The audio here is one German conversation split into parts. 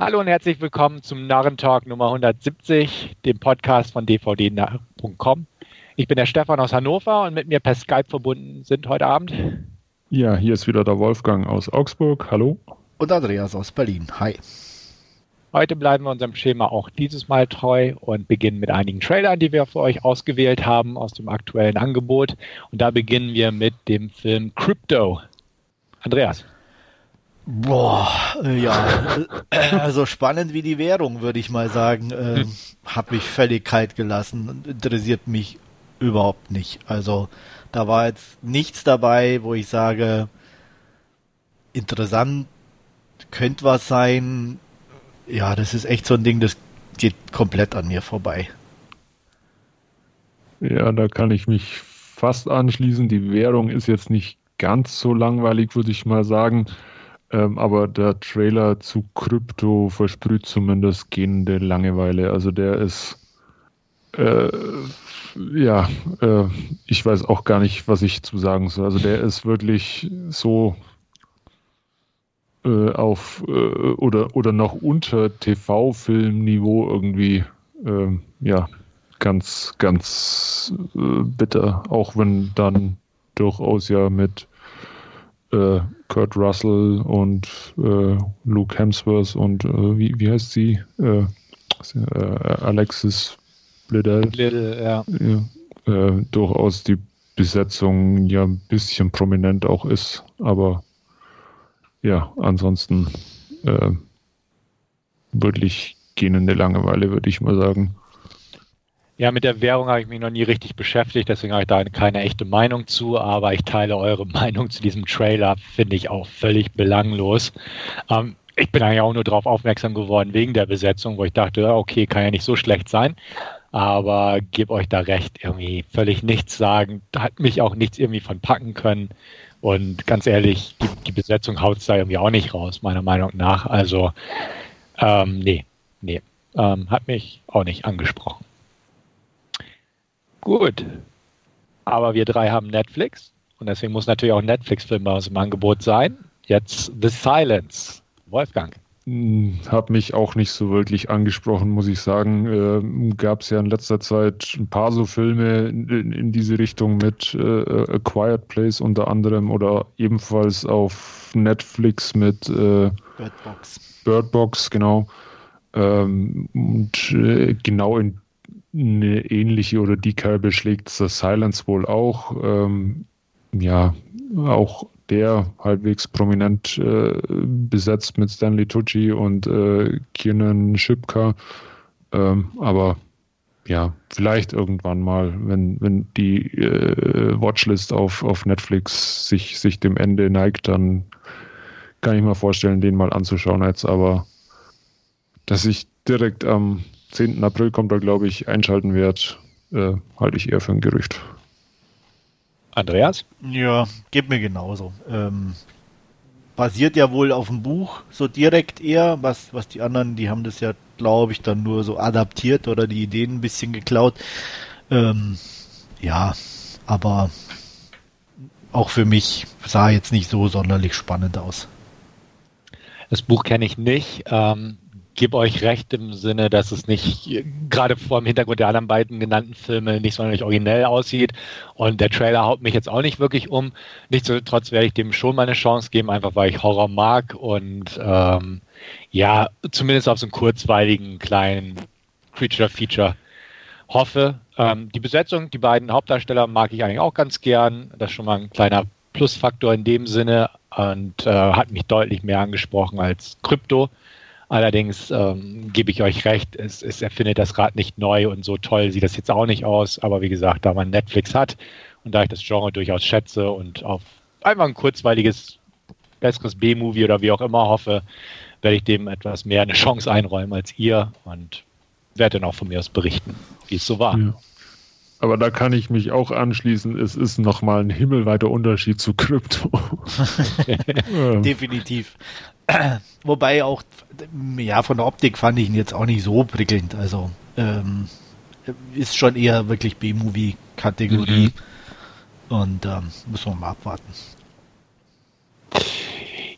Hallo und herzlich willkommen zum Narrentalk Nummer 170, dem Podcast von dvd.com. Ich bin der Stefan aus Hannover und mit mir per Skype verbunden sind heute Abend. Ja, hier ist wieder der Wolfgang aus Augsburg. Hallo. Und Andreas aus Berlin. Hi. Heute bleiben wir unserem Schema auch dieses Mal treu und beginnen mit einigen Trailern, die wir für euch ausgewählt haben aus dem aktuellen Angebot. Und da beginnen wir mit dem Film Crypto. Andreas. Boah, äh, ja, äh, also spannend wie die Währung, würde ich mal sagen. Äh, hat mich völlig kalt gelassen, interessiert mich überhaupt nicht. Also da war jetzt nichts dabei, wo ich sage, interessant, könnte was sein, ja, das ist echt so ein Ding, das geht komplett an mir vorbei. Ja, da kann ich mich fast anschließen. Die Währung ist jetzt nicht ganz so langweilig, würde ich mal sagen. Ähm, aber der Trailer zu Krypto versprüht zumindest gehende Langeweile. Also der ist, äh, ja, äh, ich weiß auch gar nicht, was ich zu sagen soll. Also der ist wirklich so äh, auf äh, oder oder noch unter TV-Filmniveau irgendwie äh, ja ganz ganz äh, bitter, auch wenn dann durchaus ja mit äh, Kurt Russell und äh, Luke Hemsworth und wie, wie heißt sie? Alexis Bledel. Bledel ja. ja durchaus die Besetzung ja ein bisschen prominent auch ist, aber ja, ansonsten äh, wirklich gehende Langeweile, würde ich mal sagen. Ja, mit der Währung habe ich mich noch nie richtig beschäftigt, deswegen habe ich da keine echte Meinung zu, aber ich teile eure Meinung zu diesem Trailer, finde ich auch völlig belanglos. Ähm, ich bin eigentlich auch nur darauf aufmerksam geworden wegen der Besetzung, wo ich dachte, okay, kann ja nicht so schlecht sein, aber gebe euch da recht, irgendwie völlig nichts sagen, hat mich auch nichts irgendwie von packen können. Und ganz ehrlich, die, die Besetzung haut es da irgendwie auch nicht raus, meiner Meinung nach. Also, ähm, nee, nee, ähm, hat mich auch nicht angesprochen. Gut. Aber wir drei haben Netflix und deswegen muss natürlich auch ein Netflix-Film bei uns im Angebot sein. Jetzt The Silence. Wolfgang. Hm, hat mich auch nicht so wirklich angesprochen, muss ich sagen. Äh, Gab es ja in letzter Zeit ein paar so Filme in, in diese Richtung mit äh, A Quiet Place unter anderem oder ebenfalls auf Netflix mit äh, Birdbox. Birdbox, genau. Ähm, und äh, genau in eine ähnliche oder die Kerbe schlägt The Silence wohl auch. Ähm, ja, auch der halbwegs prominent äh, besetzt mit Stanley Tucci und äh, Kiernan Schipka. Ähm, aber ja, vielleicht irgendwann mal, wenn, wenn die äh, Watchlist auf, auf Netflix sich, sich dem Ende neigt, dann kann ich mir vorstellen, den mal anzuschauen jetzt. Aber dass ich direkt am 10. April kommt, da glaube ich, einschalten werde, äh, halte ich eher für ein Gerücht. Andreas? Ja, geht mir genauso. Ähm, basiert ja wohl auf dem Buch so direkt eher, was, was die anderen, die haben das ja, glaube ich, dann nur so adaptiert oder die Ideen ein bisschen geklaut. Ähm, ja, aber auch für mich sah jetzt nicht so sonderlich spannend aus. Das Buch kenne ich nicht. Ähm, gebe euch recht im Sinne, dass es nicht gerade vor dem Hintergrund der anderen beiden genannten Filme nicht sonderlich originell aussieht. Und der Trailer haut mich jetzt auch nicht wirklich um. Nichtsdestotrotz werde ich dem schon mal eine Chance geben, einfach weil ich Horror mag und ähm, ja, zumindest auf so einen kurzweiligen kleinen Creature-Feature hoffe. Ähm, die Besetzung, die beiden Hauptdarsteller mag ich eigentlich auch ganz gern. Das ist schon mal ein kleiner Plusfaktor in dem Sinne und äh, hat mich deutlich mehr angesprochen als Krypto. Allerdings ähm, gebe ich euch recht, es, es erfindet das Rad nicht neu und so toll sieht das jetzt auch nicht aus. Aber wie gesagt, da man Netflix hat und da ich das Genre durchaus schätze und auf einfach ein kurzweiliges, besseres B-Movie oder wie auch immer hoffe, werde ich dem etwas mehr eine Chance einräumen als ihr und werde dann auch von mir aus berichten, wie es so war. Ja. Aber da kann ich mich auch anschließen. Es ist nochmal ein himmelweiter Unterschied zu Krypto. Definitiv. Wobei auch, ja, von der Optik fand ich ihn jetzt auch nicht so prickelnd. Also ähm, ist schon eher wirklich B-Movie-Kategorie. Mhm. Und ähm, müssen wir mal abwarten.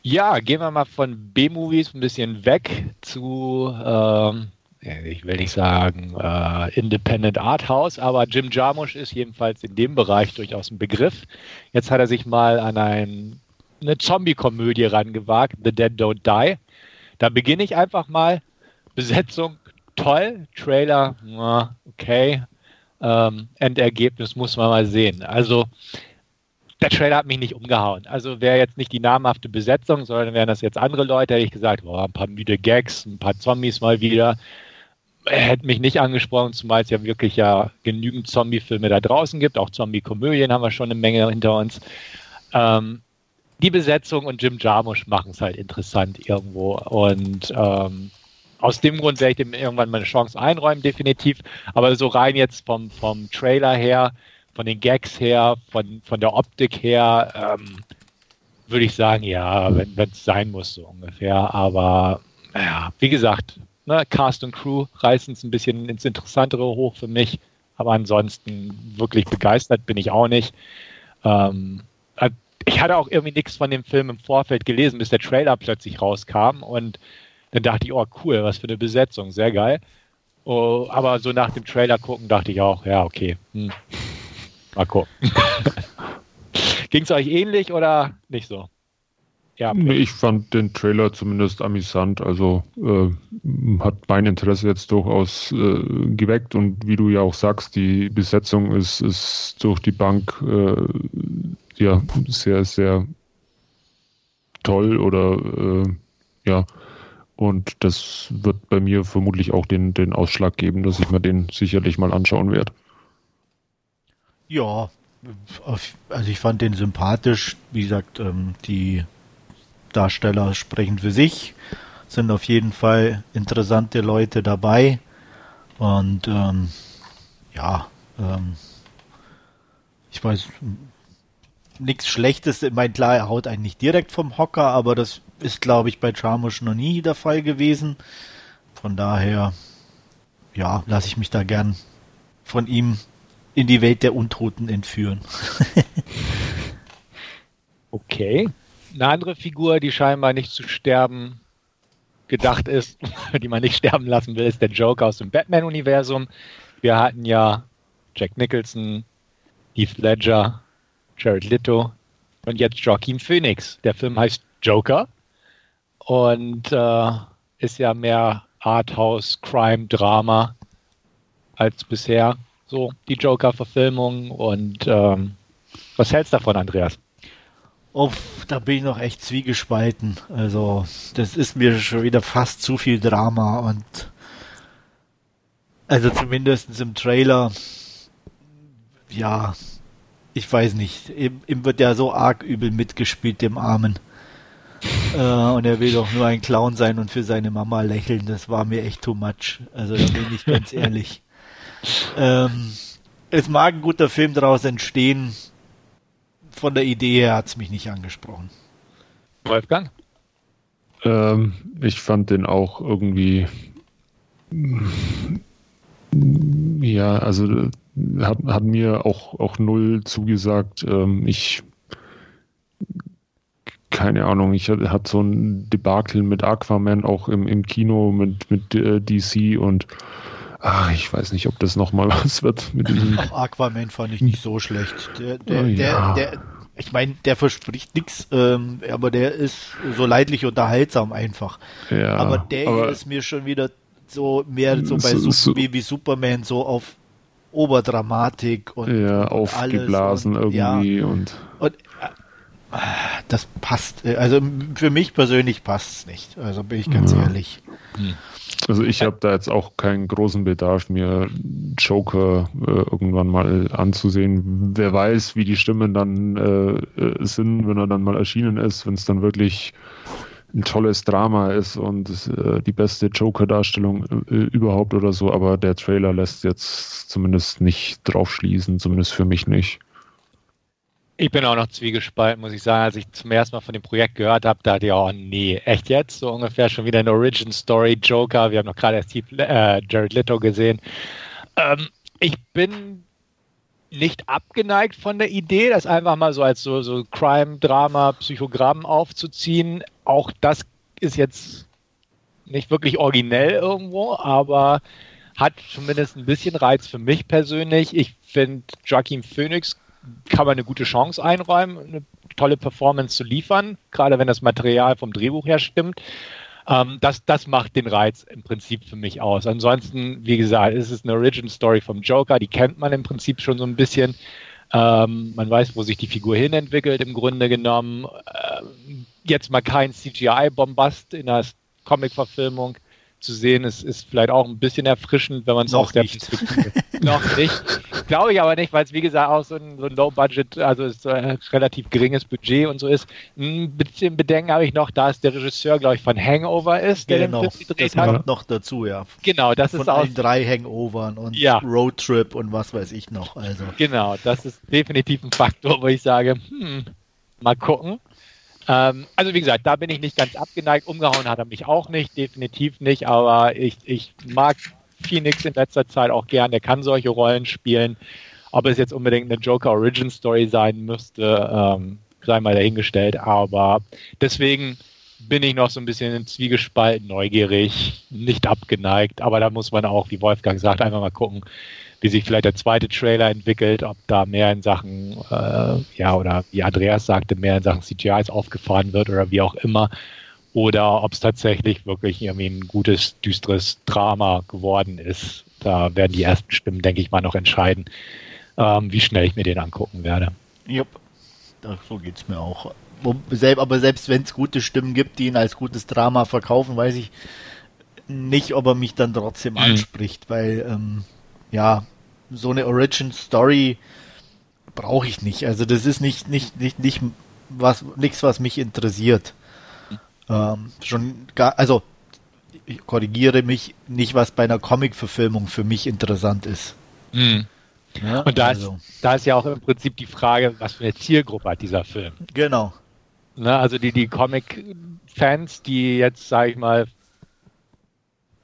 Ja, gehen wir mal von B-Movies ein bisschen weg zu, ähm, ich will nicht sagen äh, Independent Art House, aber Jim Jarmusch ist jedenfalls in dem Bereich durchaus ein Begriff. Jetzt hat er sich mal an ein, eine Zombie-Komödie rangewagt, The Dead Don't Die. Da beginne ich einfach mal. Besetzung toll, Trailer okay, ähm, Endergebnis muss man mal sehen. Also der Trailer hat mich nicht umgehauen. Also wäre jetzt nicht die namhafte Besetzung, sondern wären das jetzt andere Leute, hätte ich gesagt, boah, ein paar müde Gags, ein paar Zombies mal wieder. Hätte mich nicht angesprochen, zumal es ja wirklich ja genügend Zombie-Filme da draußen gibt. Auch Zombie-Komödien haben wir schon eine Menge hinter uns. Ähm, die Besetzung und Jim Jarmusch machen es halt interessant irgendwo. Und ähm, aus dem Grund werde ich dem irgendwann mal eine Chance einräumen, definitiv. Aber so rein jetzt vom, vom Trailer her, von den Gags her, von, von der Optik her, ähm, würde ich sagen, ja, wenn es sein muss, so ungefähr. Aber ja, wie gesagt, ne, Cast und Crew reißen es ein bisschen ins Interessantere hoch für mich. Aber ansonsten wirklich begeistert bin ich auch nicht. Ähm, äh, ich hatte auch irgendwie nichts von dem Film im Vorfeld gelesen, bis der Trailer plötzlich rauskam. Und dann dachte ich, oh cool, was für eine Besetzung, sehr geil. Oh, aber so nach dem Trailer gucken dachte ich auch, ja, okay. Hm. Mal gucken. Ging es euch ähnlich oder nicht so? Ja, nee, ich fand den Trailer zumindest amüsant, also äh, hat mein Interesse jetzt durchaus äh, geweckt und wie du ja auch sagst, die Besetzung ist, ist durch die Bank äh, ja sehr, sehr toll oder äh, ja, und das wird bei mir vermutlich auch den, den Ausschlag geben, dass ich mir den sicherlich mal anschauen werde. Ja, also ich fand den sympathisch. Wie gesagt, ähm, die Darsteller sprechen für sich. Sind auf jeden Fall interessante Leute dabei. Und ähm, ja, ähm, ich weiß, nichts Schlechtes. Ich meine, klar, er haut einen nicht direkt vom Hocker, aber das ist, glaube ich, bei Charmusch noch nie der Fall gewesen. Von daher, ja, lasse ich mich da gern von ihm in die Welt der Untoten entführen. okay. Eine andere Figur, die scheinbar nicht zu sterben gedacht ist, die man nicht sterben lassen will, ist der Joker aus dem Batman-Universum. Wir hatten ja Jack Nicholson, Heath Ledger, Jared Leto und jetzt Joaquin Phoenix. Der Film heißt Joker und äh, ist ja mehr Arthouse, Crime, Drama als bisher so die Joker-Verfilmung. Und ähm, was hältst du davon, Andreas? Uff, da bin ich noch echt zwiegespalten. Also, das ist mir schon wieder fast zu viel Drama und also zumindest im Trailer, ja, ich weiß nicht, ihm, ihm wird ja so arg übel mitgespielt, dem Armen. Äh, und er will doch nur ein Clown sein und für seine Mama lächeln. Das war mir echt too much. Also da bin ich ganz ehrlich. Ähm, es mag ein guter Film daraus entstehen. Von der Idee her hat es mich nicht angesprochen. Wolfgang? Ähm, ich fand den auch irgendwie. Ja, also hat, hat mir auch, auch null zugesagt. Ähm, ich keine Ahnung, ich hatte so ein Debakel mit Aquaman auch im, im Kino mit, mit äh, DC und Ach, ich weiß nicht, ob das nochmal was wird mit diesem. Auch Aquaman fand ich nicht so schlecht. Der, der, ja. der, der ich meine, der verspricht nichts, ähm, aber der ist so leidlich unterhaltsam einfach. Ja, aber der aber ist mir schon wieder so mehr so bei so, so, wie, wie Superman so auf Oberdramatik und ja, aufgeblasen und, irgendwie ja, und, und äh, das passt. Also für mich persönlich passt es nicht. Also bin ich ganz ja. ehrlich. Hm. Also ich habe da jetzt auch keinen großen Bedarf, mir Joker äh, irgendwann mal anzusehen. Wer weiß, wie die Stimmen dann äh, äh sind, wenn er dann mal erschienen ist, wenn es dann wirklich ein tolles Drama ist und äh, die beste Joker-Darstellung äh, überhaupt oder so. Aber der Trailer lässt jetzt zumindest nicht drauf schließen, zumindest für mich nicht. Ich bin auch noch zwiegespalten, muss ich sagen. Als ich zum ersten Mal von dem Projekt gehört habe, dachte ich, oh nee, echt jetzt? So ungefähr schon wieder eine Origin Story, Joker. Wir haben noch gerade erst äh, Jared Leto gesehen. Ähm, ich bin nicht abgeneigt von der Idee, das einfach mal so als so, so Crime, Drama, Psychogramm aufzuziehen. auch das ist jetzt nicht wirklich originell irgendwo, aber hat zumindest ein bisschen Reiz für mich persönlich. Ich finde, Joaquin Phoenix kann man eine gute Chance einräumen, eine tolle Performance zu liefern, gerade wenn das Material vom Drehbuch her stimmt. Ähm, das, das macht den Reiz im Prinzip für mich aus. Ansonsten, wie gesagt, ist es eine Origin Story vom Joker, die kennt man im Prinzip schon so ein bisschen. Ähm, man weiß, wo sich die Figur hinentwickelt, im Grunde genommen. Ähm, jetzt mal kein CGI-Bombast in der Comic-Verfilmung zu sehen, ist, ist vielleicht auch ein bisschen erfrischend, wenn man es aus der nicht. Perspektive noch nicht. Glaube ich aber nicht, weil es wie gesagt auch so ein, so ein Low-Budget, also ist ein relativ geringes Budget und so ist. Ein bisschen Bedenken habe ich noch, da es der Regisseur, glaube ich, von Hangover ist, der genau, den Film gedreht das hat. kommt noch dazu, ja. Genau, das von ist auch. drei Hangovern und ja. Roadtrip und was weiß ich noch. Also. Genau, das ist definitiv ein Faktor, wo ich sage, hm, mal gucken. Ähm, also wie gesagt, da bin ich nicht ganz abgeneigt. Umgehauen hat er mich auch nicht, definitiv nicht, aber ich, ich mag Phoenix in letzter Zeit auch gern. Der kann solche Rollen spielen. Ob es jetzt unbedingt eine Joker Origin Story sein müsste, ähm, sei mal dahingestellt. Aber deswegen bin ich noch so ein bisschen in Zwiegespalten, neugierig, nicht abgeneigt. Aber da muss man auch, wie Wolfgang sagt, einfach mal gucken, wie sich vielleicht der zweite Trailer entwickelt, ob da mehr in Sachen, äh, ja, oder wie Andreas sagte, mehr in Sachen CGIs aufgefahren wird oder wie auch immer. Oder ob es tatsächlich wirklich irgendwie ein gutes, düsteres Drama geworden ist. Da werden die ersten Stimmen, denke ich mal, noch entscheiden, ähm, wie schnell ich mir den angucken werde. Jupp, so geht es mir auch. Aber selbst wenn es gute Stimmen gibt, die ihn als gutes Drama verkaufen, weiß ich nicht, ob er mich dann trotzdem mhm. anspricht, weil ähm, ja, so eine Origin Story brauche ich nicht. Also das ist nicht, nicht, nicht, nicht was, nichts, was mich interessiert. Ähm, schon gar, also ich korrigiere mich, nicht was bei einer Comic-Verfilmung für mich interessant ist. Mhm. Ja, und da, also. ist, da ist ja auch im Prinzip die Frage, was für eine Zielgruppe hat dieser Film? Genau. Ne, also die, die Comic-Fans, die jetzt, sage ich mal,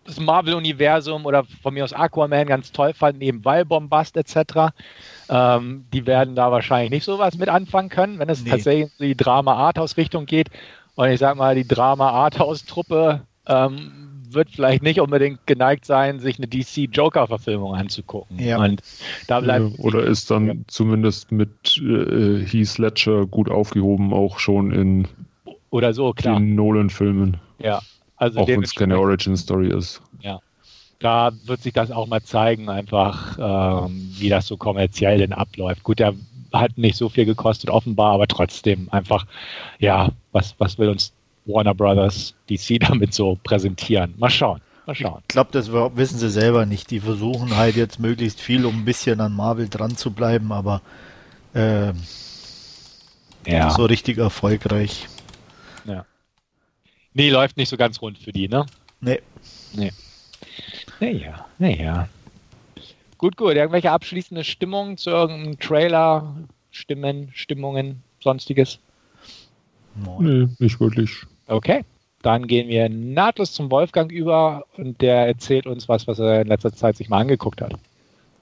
das Marvel-Universum oder von mir aus Aquaman ganz toll fanden, eben weil Bombast etc., ähm, die werden da wahrscheinlich nicht so was mit anfangen können, wenn es nee. tatsächlich in die Drama-Arthouse-Richtung geht. Und ich sag mal, die Drama-Arthouse-Truppe ähm, wird vielleicht nicht unbedingt geneigt sein, sich eine DC-Joker-Verfilmung anzugucken. Ja. Und da bleibt Oder ist dann ja. zumindest mit äh, Heath Ledger gut aufgehoben, auch schon in oder so, klar. den Nolan-Filmen. Ja, also auch wenn es keine Origin-Story ist. Ja. Da wird sich das auch mal zeigen, einfach, ähm, wie das so kommerziell denn abläuft. Gut, der hat nicht so viel gekostet, offenbar, aber trotzdem einfach, ja, was, was will uns Warner Brothers DC damit so präsentieren? Mal schauen. Mal schauen. Ich glaube, das wissen sie selber nicht. Die versuchen halt jetzt möglichst viel, um ein bisschen an Marvel dran zu bleiben, aber äh, ja. so richtig erfolgreich. Ja. Nee, läuft nicht so ganz rund für die, ne? Nee. Nee. Naja, naja. Gut, gut. Irgendwelche abschließende Stimmungen zu irgendeinem Trailer, Stimmen, Stimmungen, sonstiges? Nee, nicht wirklich. Okay. Dann gehen wir nahtlos zum Wolfgang über und der erzählt uns was, was er in letzter Zeit sich mal angeguckt hat.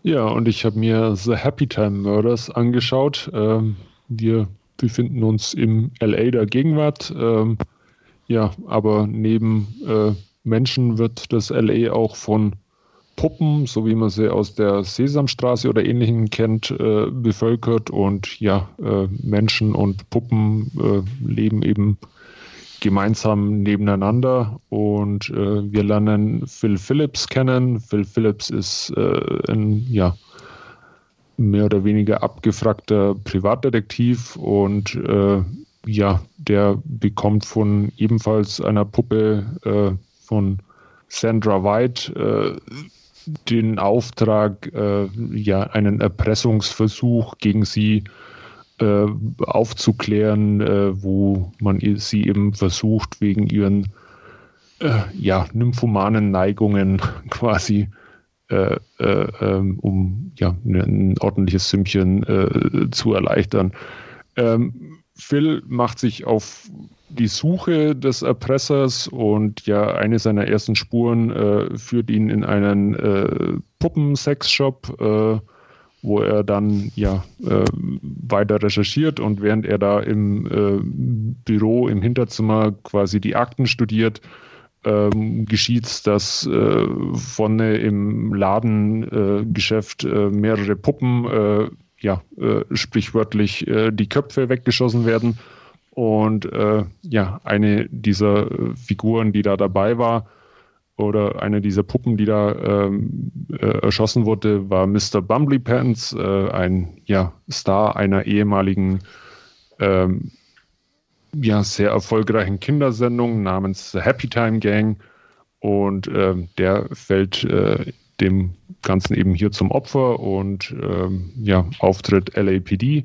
Ja, und ich habe mir The Happy Time Murders angeschaut. Ähm, wir befinden uns im LA der Gegenwart. Ähm, ja, aber neben äh, Menschen wird das LA auch von Puppen, so wie man sie aus der Sesamstraße oder ähnlichem kennt, äh, bevölkert. Und ja, äh, Menschen und Puppen äh, leben eben gemeinsam nebeneinander. Und äh, wir lernen Phil Phillips kennen. Phil Phillips ist äh, ein ja, mehr oder weniger abgefragter Privatdetektiv. Und äh, ja, der bekommt von ebenfalls einer Puppe von Sandra White den Auftrag, äh, ja, einen Erpressungsversuch gegen sie äh, aufzuklären, äh, wo man sie eben versucht, wegen ihren äh, ja, nymphomanen Neigungen quasi äh, äh, ähm, um ja, ein ordentliches Sümmchen zu erleichtern. Ähm, Phil macht sich auf die Suche des Erpressers und ja, eine seiner ersten Spuren äh, führt ihn in einen äh, Puppensexshop, äh, wo er dann ja äh, weiter recherchiert und während er da im äh, Büro im Hinterzimmer quasi die Akten studiert, ähm, geschieht, dass äh, vorne im Ladengeschäft mehrere Puppen, ja, sprichwörtlich die Köpfe weggeschossen werden. Und äh, ja, eine dieser Figuren, die da dabei war, oder eine dieser Puppen, die da ähm, erschossen wurde, war Mr. Bumbly Pants, ein ja, Star einer ehemaligen ähm, ja, sehr erfolgreichen Kindersendung namens The Happy Time Gang. Und äh, der fällt äh, dem Ganzen eben hier zum Opfer und ähm, ja, auftritt LAPD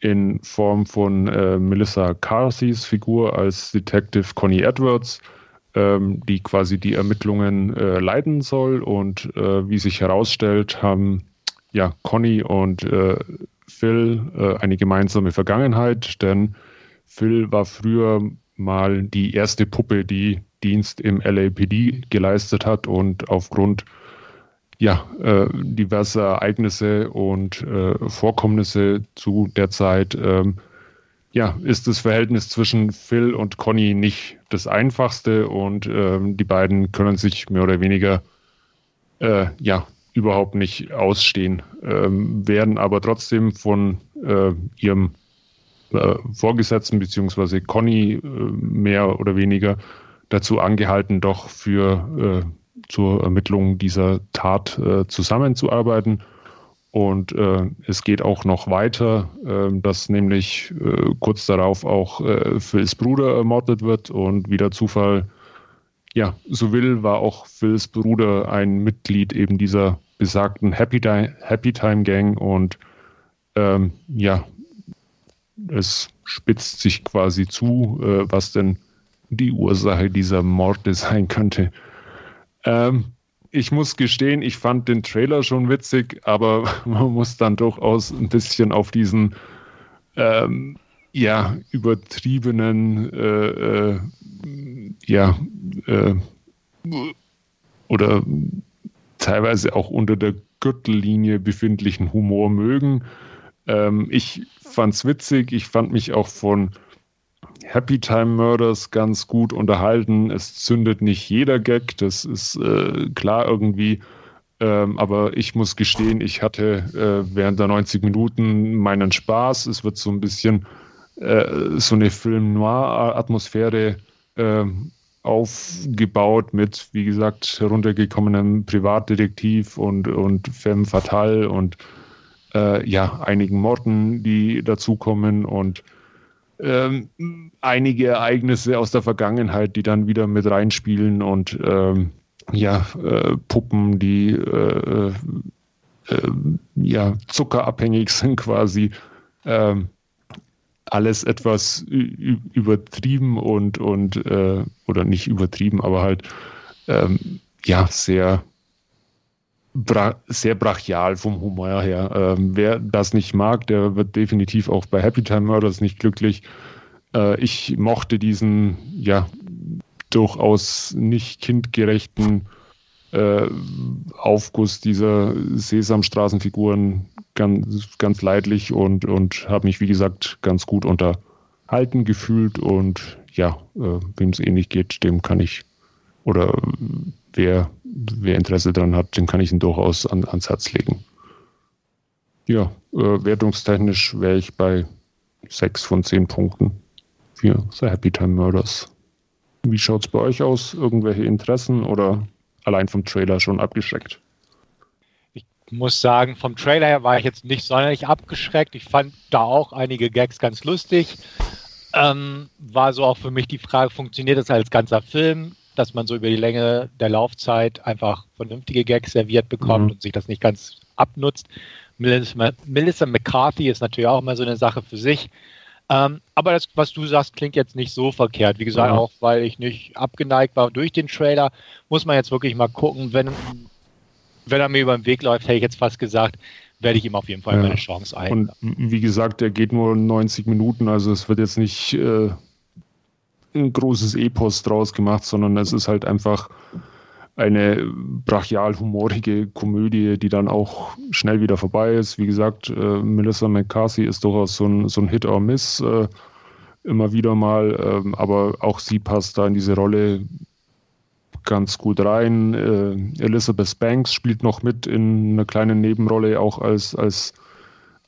in Form von äh, Melissa Carthys Figur als Detective Connie Edwards, ähm, die quasi die Ermittlungen äh, leiten soll. Und äh, wie sich herausstellt, haben ja Connie und äh, Phil eine gemeinsame Vergangenheit, denn Phil war früher mal die erste Puppe, die Dienst im LAPD geleistet hat und aufgrund ja, äh, diverser Ereignisse und äh, Vorkommnisse zu der Zeit ähm, ja, ist das Verhältnis zwischen Phil und Conny nicht das einfachste und ähm, die beiden können sich mehr oder weniger äh, ja, überhaupt nicht ausstehen, ähm, werden aber trotzdem von äh, ihrem äh, Vorgesetzten beziehungsweise Conny äh, mehr oder weniger dazu angehalten, doch für zur Ermittlung dieser Tat äh, zusammenzuarbeiten. Und äh, es geht auch noch weiter, äh, dass nämlich kurz darauf auch Phils Bruder ermordet wird und wie der Zufall ja so will, war auch Phils Bruder ein Mitglied eben dieser besagten Happy, Happy Time Gang und ähm, ja, es spitzt sich quasi zu, äh, was denn die Ursache dieser Morde sein könnte. Ähm, ich muss gestehen, ich fand den Trailer schon witzig, aber man muss dann durchaus ein bisschen auf diesen ähm, ja, übertriebenen, äh, äh, ja, äh, oder teilweise auch unter der Gürtellinie befindlichen Humor mögen. Ähm, ich fand's witzig. Ich fand mich auch von Happy Time Murders ganz gut unterhalten. Es zündet nicht jeder Gag, das ist äh, klar irgendwie. Ähm, aber ich muss gestehen, ich hatte äh, während der 90 Minuten meinen Spaß. Es wird so ein bisschen äh, so eine Film-Noir-Atmosphäre ähm, aufgebaut mit, wie gesagt, heruntergekommenem Privatdetektiv und, und Femme Fatale und äh, ja, einigen Morden, die dazukommen und ähm, einige Ereignisse aus der Vergangenheit, die dann wieder mit reinspielen und ähm, ja, äh, Puppen, die äh, äh, ja, zuckerabhängig sind quasi. Ähm, alles etwas übertrieben und, und äh, oder nicht übertrieben, aber halt ähm, ja, sehr bra sehr brachial vom Humor her. Ähm, wer das nicht mag, der wird definitiv auch bei Happy Time Murders nicht glücklich. Äh, ich mochte diesen, ja, durchaus nicht kindgerechten äh, Aufguss dieser Sesamstraßenfiguren ganz, ganz leidlich und, und habe mich, wie gesagt, ganz gut unterhalten gefühlt und ja, äh, wem es ähnlich geht, dem kann ich oder wer wer Interesse daran hat, den kann ich ihn durchaus an, ans Herz legen. Ja, äh, wertungstechnisch wäre ich bei 6 von 10 Punkten für The Happy Time Murders. Wie schaut es bei euch aus? Irgendwelche Interessen oder allein vom Trailer schon abgeschreckt? Ich muss sagen, vom Trailer her war ich jetzt nicht sonderlich abgeschreckt. Ich fand da auch einige Gags ganz lustig. Ähm, war so auch für mich die Frage, funktioniert das als ganzer Film? Dass man so über die Länge der Laufzeit einfach vernünftige Gags serviert bekommt mhm. und sich das nicht ganz abnutzt. Melissa, Melissa, McCarthy ist natürlich auch immer so eine Sache für sich. Ähm, aber das, was du sagst, klingt jetzt nicht so verkehrt. Wie gesagt, ja. auch weil ich nicht abgeneigt war durch den Trailer, muss man jetzt wirklich mal gucken. Wenn, wenn er mir über den Weg läuft, hätte ich jetzt fast gesagt, werde ich ihm auf jeden Fall ja. meine Chance ein. Und wie gesagt, der geht nur 90 Minuten, also es wird jetzt nicht äh, ein großes Epos draus gemacht, sondern es ist halt einfach eine brachial-humorige Komödie, die dann auch schnell wieder vorbei ist. Wie gesagt, äh, Melissa McCarthy ist durchaus so ein, so ein Hit or Miss, äh, immer wieder mal, ähm, aber auch sie passt da in diese Rolle ganz gut rein. Äh, Elizabeth Banks spielt noch mit in einer kleinen Nebenrolle, auch als, als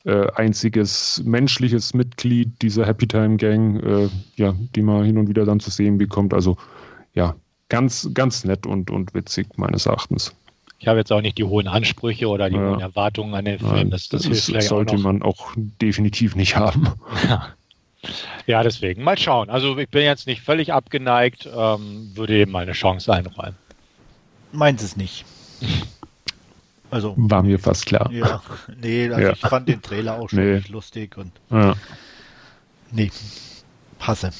äh, einziges menschliches Mitglied dieser Happy Time Gang, äh, ja, die man hin und wieder dann zu sehen bekommt. Also ja, ganz, ganz nett und, und witzig meines Erachtens. Ich habe jetzt auch nicht die hohen Ansprüche oder die ja. hohen Erwartungen an den Film. Das, das, das, das sollte auch man auch definitiv nicht haben. Ja. ja. deswegen. Mal schauen. Also ich bin jetzt nicht völlig abgeneigt, ähm, würde eben mal eine Chance einräumen. Meint es nicht. Also, War mir fast klar. Ja, nee, also ja. ich fand den Trailer auch schon nee. lustig und ja. nee, passe.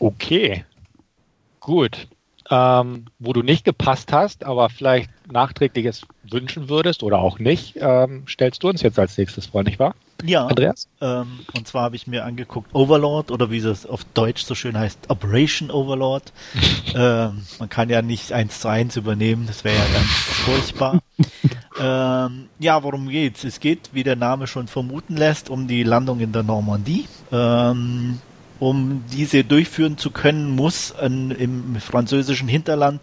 Okay, gut. Ähm, wo du nicht gepasst hast, aber vielleicht nachträglich es wünschen würdest oder auch nicht, ähm, stellst du uns jetzt als nächstes vor, nicht wahr? Ja, Andreas? Ähm, und zwar habe ich mir angeguckt Overlord oder wie es auf Deutsch so schön heißt, Operation Overlord. ähm, man kann ja nicht eins zu eins übernehmen, das wäre ja ganz furchtbar. ähm, ja, worum geht's? Es geht, wie der Name schon vermuten lässt, um die Landung in der Normandie. Ähm, um diese durchführen zu können, muss an, im französischen Hinterland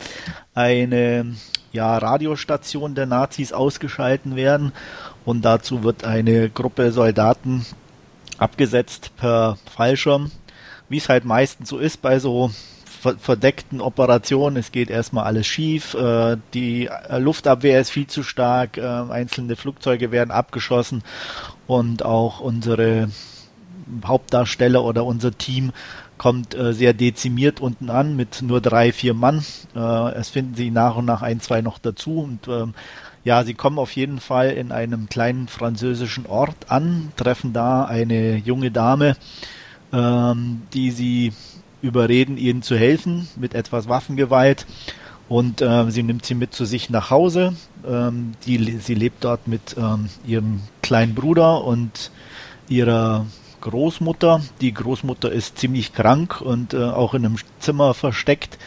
eine ja, Radiostation der Nazis ausgeschalten werden und dazu wird eine Gruppe Soldaten abgesetzt per Fallschirm, wie es halt meistens so ist bei so verdeckten Operationen. Es geht erstmal alles schief, äh, die Luftabwehr ist viel zu stark, äh, einzelne Flugzeuge werden abgeschossen und auch unsere Hauptdarsteller oder unser Team kommt äh, sehr dezimiert unten an mit nur drei, vier Mann. Äh, es finden sie nach und nach ein, zwei noch dazu und ähm, ja, sie kommen auf jeden Fall in einem kleinen französischen Ort an, treffen da eine junge Dame, ähm, die sie überreden, ihnen zu helfen mit etwas Waffengewalt. Und äh, sie nimmt sie mit zu sich nach Hause. Ähm, die, sie lebt dort mit ähm, ihrem kleinen Bruder und ihrer Großmutter. Die Großmutter ist ziemlich krank und äh, auch in einem Zimmer versteckt.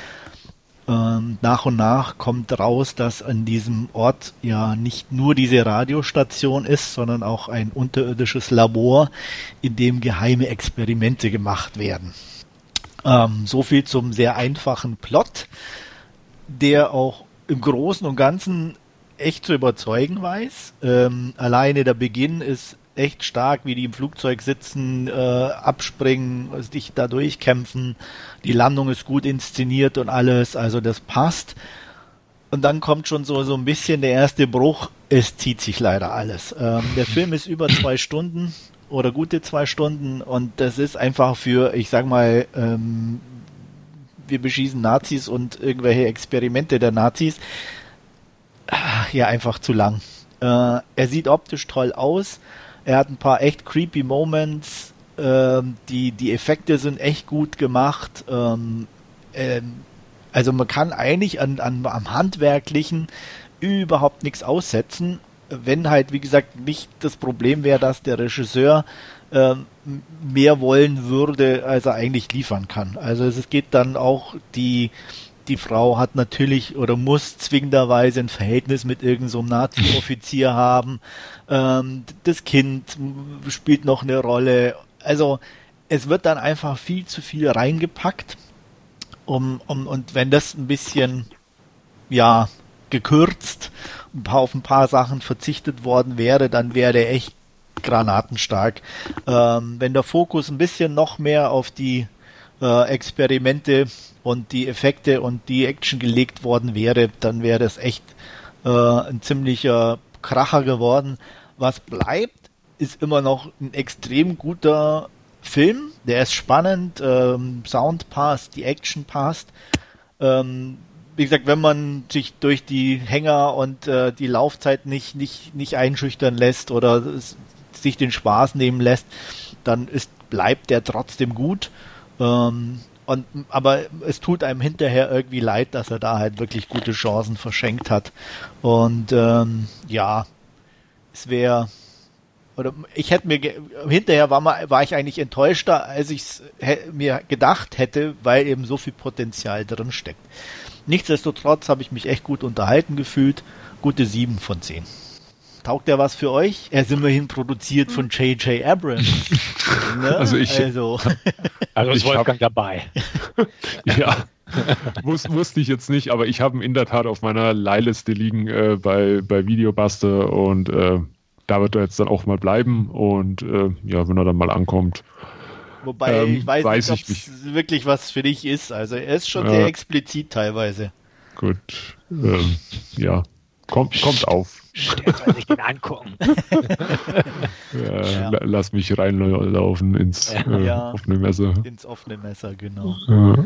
Ähm, nach und nach kommt raus, dass an diesem Ort ja nicht nur diese Radiostation ist, sondern auch ein unterirdisches Labor, in dem geheime Experimente gemacht werden. Ähm, so viel zum sehr einfachen Plot, der auch im Großen und Ganzen echt zu überzeugen weiß. Ähm, alleine der Beginn ist echt stark, wie die im Flugzeug sitzen, äh, abspringen, sich da durchkämpfen. Die Landung ist gut inszeniert und alles, also das passt. Und dann kommt schon so, so ein bisschen der erste Bruch. Es zieht sich leider alles. Ähm, der Film ist über zwei Stunden oder gute zwei Stunden und das ist einfach für, ich sag mal, ähm, wir beschießen Nazis und irgendwelche Experimente der Nazis. Ah, ja, einfach zu lang. Äh, er sieht optisch toll aus, er hat ein paar echt creepy Moments. Ähm, die, die Effekte sind echt gut gemacht. Ähm, ähm, also man kann eigentlich an, an, am Handwerklichen überhaupt nichts aussetzen, wenn halt, wie gesagt, nicht das Problem wäre, dass der Regisseur ähm, mehr wollen würde, als er eigentlich liefern kann. Also es geht dann auch die die Frau hat natürlich oder muss zwingenderweise ein Verhältnis mit irgendeinem so Nazi-Offizier haben. Ähm, das Kind spielt noch eine Rolle. Also es wird dann einfach viel zu viel reingepackt. Um, um, und wenn das ein bisschen ja gekürzt, ein paar, auf ein paar Sachen verzichtet worden wäre, dann wäre der echt granatenstark. Ähm, wenn der Fokus ein bisschen noch mehr auf die äh, Experimente und die Effekte und die Action gelegt worden wäre, dann wäre das echt äh, ein ziemlicher Kracher geworden. Was bleibt, ist immer noch ein extrem guter Film. Der ist spannend, ähm, Sound passt, die Action passt. Ähm, wie gesagt, wenn man sich durch die Hänger und äh, die Laufzeit nicht, nicht, nicht einschüchtern lässt oder sich den Spaß nehmen lässt, dann ist, bleibt der trotzdem gut. Ähm, und, aber es tut einem hinterher irgendwie leid, dass er da halt wirklich gute Chancen verschenkt hat. Und ähm, ja, es wäre oder ich hätte mir hinterher war mal war ich eigentlich enttäuschter, als ich es mir gedacht hätte, weil eben so viel Potenzial drin steckt. Nichtsdestotrotz habe ich mich echt gut unterhalten gefühlt. Gute 7 von 10. Taugt der was für euch? Er ist immerhin produziert von J.J. Abrams. ne? Also ich. Also, also ist Wolfgang dabei. ja. Wus, wusste ich jetzt nicht, aber ich habe ihn in der Tat auf meiner Leihliste liegen äh, bei, bei Videobuster und äh, da wird er jetzt dann auch mal bleiben und äh, ja, wenn er dann mal ankommt. Wobei ähm, ich weiß, weiß nicht, ob es wirklich was für dich ist. Also er ist schon sehr explizit teilweise. Gut. Ähm, ja. Kommt, kommt auf. soll sich den angucken. ja, ja. Lass mich reinlaufen ins äh, ja, offene Messer. Ins offene Messer, genau. Ja.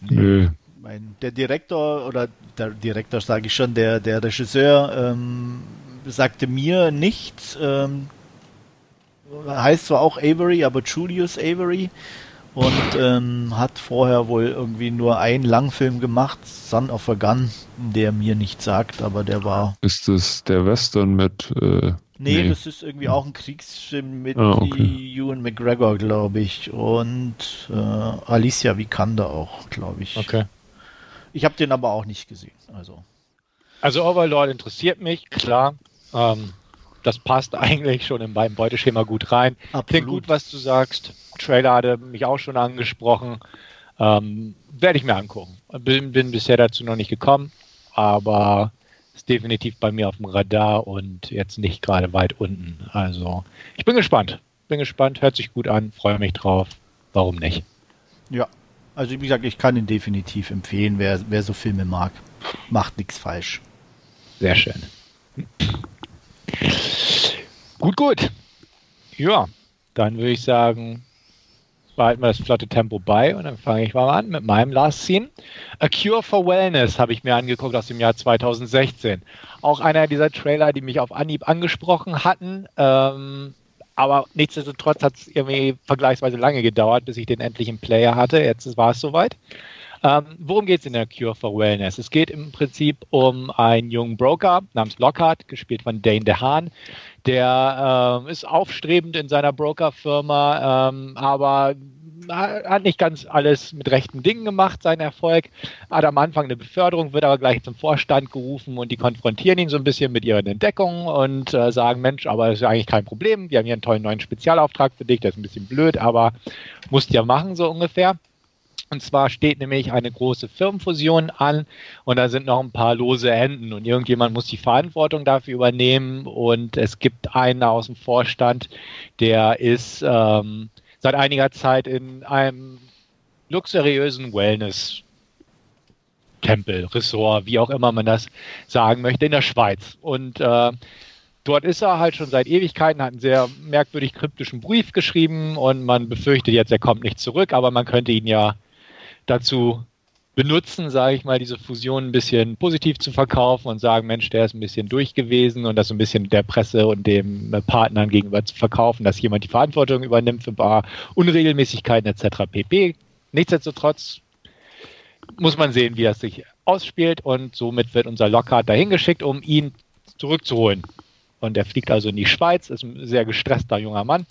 Nee. Mein, der Direktor oder der Direktor sage ich schon, der, der Regisseur ähm, sagte mir nichts. Ähm, heißt zwar auch Avery, aber Julius Avery und ähm, hat vorher wohl irgendwie nur einen Langfilm gemacht, Son of a Gun, der mir nichts sagt, aber der war. Ist das der Western mit. Äh, nee, nee, das ist irgendwie auch ein Kriegsfilm mit ah, okay. Ewan McGregor, glaube ich, und äh, Alicia Vikander auch, glaube ich. Okay. Ich habe den aber auch nicht gesehen, also. Also Overlord interessiert mich, klar. Ähm, das passt eigentlich schon in meinem Beuteschema gut rein. Absolut. Klingt gut, was du sagst. Trailer hatte mich auch schon angesprochen. Ähm, Werde ich mir angucken. Bin, bin bisher dazu noch nicht gekommen, aber ist definitiv bei mir auf dem Radar und jetzt nicht gerade weit unten. Also ich bin gespannt. Bin gespannt, hört sich gut an, freue mich drauf. Warum nicht? Ja, also wie gesagt, ich kann ihn definitiv empfehlen, wer, wer so Filme mag. Macht nichts falsch. Sehr schön. Gut, gut. Ja, dann würde ich sagen, behalten wir das flotte Tempo bei und dann fange ich mal an mit meinem Last Scene. A Cure for Wellness habe ich mir angeguckt aus dem Jahr 2016. Auch einer dieser Trailer, die mich auf Anhieb angesprochen hatten. Ähm, aber nichtsdestotrotz hat es irgendwie vergleichsweise lange gedauert, bis ich den endlich im Player hatte. Jetzt war es soweit. Ähm, worum geht es in der Cure for Wellness? Es geht im Prinzip um einen jungen Broker namens Lockhart, gespielt von Dane DeHaan. Der äh, ist aufstrebend in seiner Brokerfirma, ähm, aber hat nicht ganz alles mit rechten Dingen gemacht, sein Erfolg. Hat am Anfang eine Beförderung, wird aber gleich zum Vorstand gerufen und die konfrontieren ihn so ein bisschen mit ihren Entdeckungen und äh, sagen, Mensch, aber das ist eigentlich kein Problem. Wir haben hier einen tollen neuen Spezialauftrag für dich, der ist ein bisschen blöd, aber musst ja machen, so ungefähr. Und zwar steht nämlich eine große Firmenfusion an und da sind noch ein paar lose Enden und irgendjemand muss die Verantwortung dafür übernehmen und es gibt einen aus dem Vorstand, der ist ähm, seit einiger Zeit in einem luxuriösen Wellness Tempel, Ressort, wie auch immer man das sagen möchte, in der Schweiz. Und äh, dort ist er halt schon seit Ewigkeiten, hat einen sehr merkwürdig kryptischen Brief geschrieben und man befürchtet jetzt, er kommt nicht zurück, aber man könnte ihn ja dazu benutzen, sage ich mal, diese Fusion ein bisschen positiv zu verkaufen und sagen, Mensch, der ist ein bisschen durch gewesen und das ein bisschen der Presse und dem Partnern gegenüber zu verkaufen, dass jemand die Verantwortung übernimmt für ein paar Unregelmäßigkeiten etc. pp. Nichtsdestotrotz muss man sehen, wie das sich ausspielt und somit wird unser Lockhart dahin geschickt, um ihn zurückzuholen. Und er fliegt also in die Schweiz, ist ein sehr gestresster junger Mann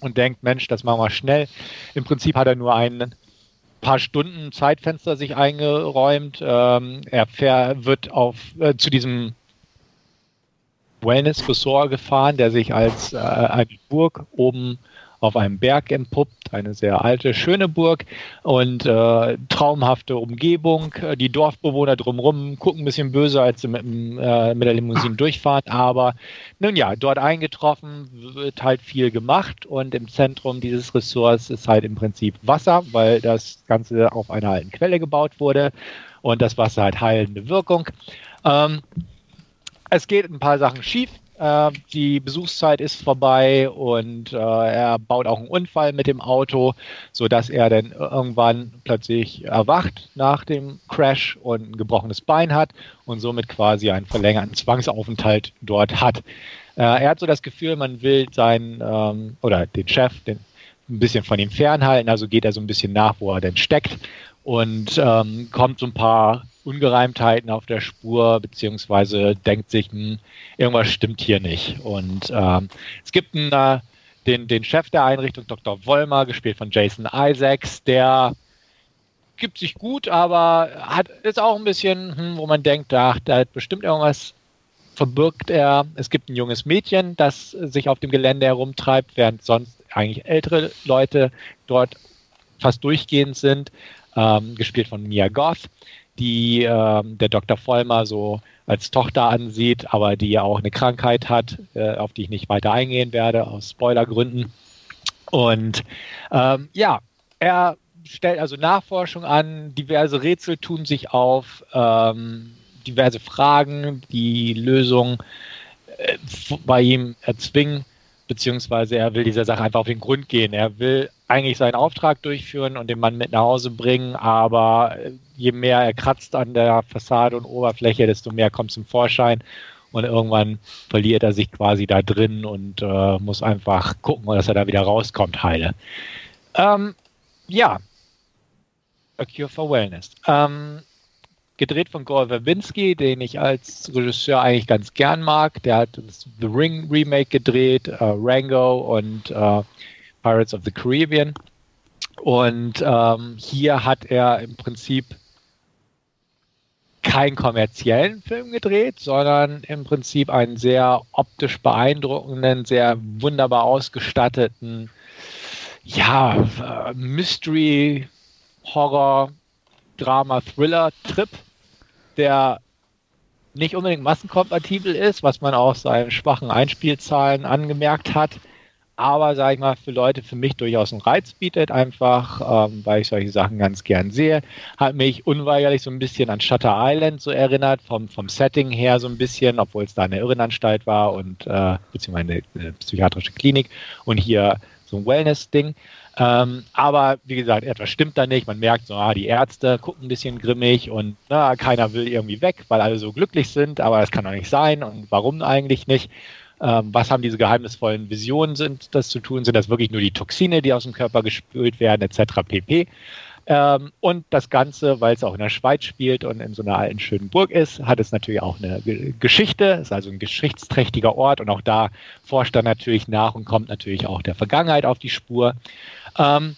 und denkt, Mensch, das machen wir schnell. Im Prinzip hat er nur einen paar Stunden Zeitfenster sich eingeräumt. Ähm, er wird auf, äh, zu diesem Wellness-Ressort gefahren, der sich als äh, eine Burg oben auf einem Berg entpuppt. Eine sehr alte, schöne Burg und äh, traumhafte Umgebung. Die Dorfbewohner drumherum gucken ein bisschen böse, als sie mit, äh, mit der Limousine durchfahren. Aber nun ja, dort eingetroffen wird halt viel gemacht und im Zentrum dieses Ressorts ist halt im Prinzip Wasser, weil das Ganze auf einer alten Quelle gebaut wurde und das Wasser hat heilende Wirkung. Ähm, es geht ein paar Sachen schief. Äh, die Besuchszeit ist vorbei und äh, er baut auch einen Unfall mit dem Auto, sodass er dann irgendwann plötzlich erwacht nach dem Crash und ein gebrochenes Bein hat und somit quasi einen verlängerten Zwangsaufenthalt dort hat. Äh, er hat so das Gefühl, man will seinen ähm, oder den Chef den, ein bisschen von ihm fernhalten, also geht er so ein bisschen nach, wo er denn steckt und ähm, kommt so ein paar Ungereimtheiten auf der Spur, beziehungsweise denkt sich, hm, irgendwas stimmt hier nicht. Und ähm, es gibt einen, äh, den, den Chef der Einrichtung, Dr. Vollmer, gespielt von Jason Isaacs, der gibt sich gut, aber hat ist auch ein bisschen, hm, wo man denkt, ach, da hat bestimmt irgendwas verbirgt er. Es gibt ein junges Mädchen, das sich auf dem Gelände herumtreibt, während sonst eigentlich ältere Leute dort fast durchgehend sind, ähm, gespielt von Mia Goth, die ähm, der Dr. Vollmer so als Tochter ansieht, aber die ja auch eine Krankheit hat, äh, auf die ich nicht weiter eingehen werde, aus Spoilergründen. Und ähm, ja, er stellt also Nachforschung an, diverse Rätsel tun sich auf, ähm, diverse Fragen, die Lösung äh, bei ihm erzwingen, beziehungsweise er will dieser Sache einfach auf den Grund gehen. Er will eigentlich seinen Auftrag durchführen und den Mann mit nach Hause bringen, aber je mehr er kratzt an der Fassade und Oberfläche, desto mehr kommt zum Vorschein und irgendwann verliert er sich quasi da drin und äh, muss einfach gucken, dass er da wieder rauskommt, heile. Ähm, ja, A Cure for Wellness. Ähm, gedreht von Gore Verbinski, den ich als Regisseur eigentlich ganz gern mag. Der hat das The Ring Remake gedreht, äh, Rango und äh, Pirates of the Caribbean. Und ähm, hier hat er im Prinzip keinen kommerziellen Film gedreht, sondern im Prinzip einen sehr optisch beeindruckenden, sehr wunderbar ausgestatteten, ja, äh, Mystery, Horror, Drama, Thriller, Trip, der nicht unbedingt massenkompatibel ist, was man auch seinen schwachen Einspielzahlen angemerkt hat, aber sage ich mal, für Leute für mich durchaus einen Reiz bietet, einfach, ähm, weil ich solche Sachen ganz gern sehe. Hat mich unweigerlich so ein bisschen an Shutter Island so erinnert, vom, vom Setting her so ein bisschen, obwohl es da eine Irrenanstalt war und äh, beziehungsweise eine, eine psychiatrische Klinik und hier so ein Wellness-Ding. Ähm, aber wie gesagt, etwas stimmt da nicht. Man merkt so, ah, die Ärzte gucken ein bisschen grimmig und na, keiner will irgendwie weg, weil alle so glücklich sind, aber das kann doch nicht sein und warum eigentlich nicht? Ähm, was haben diese geheimnisvollen Visionen sind, das zu tun? Sind das wirklich nur die Toxine, die aus dem Körper gespült werden, etc. pp. Ähm, und das Ganze, weil es auch in der Schweiz spielt und in so einer alten schönen Burg ist, hat es natürlich auch eine Geschichte, ist also ein geschichtsträchtiger Ort und auch da forscht er natürlich nach und kommt natürlich auch der Vergangenheit auf die Spur. Ähm,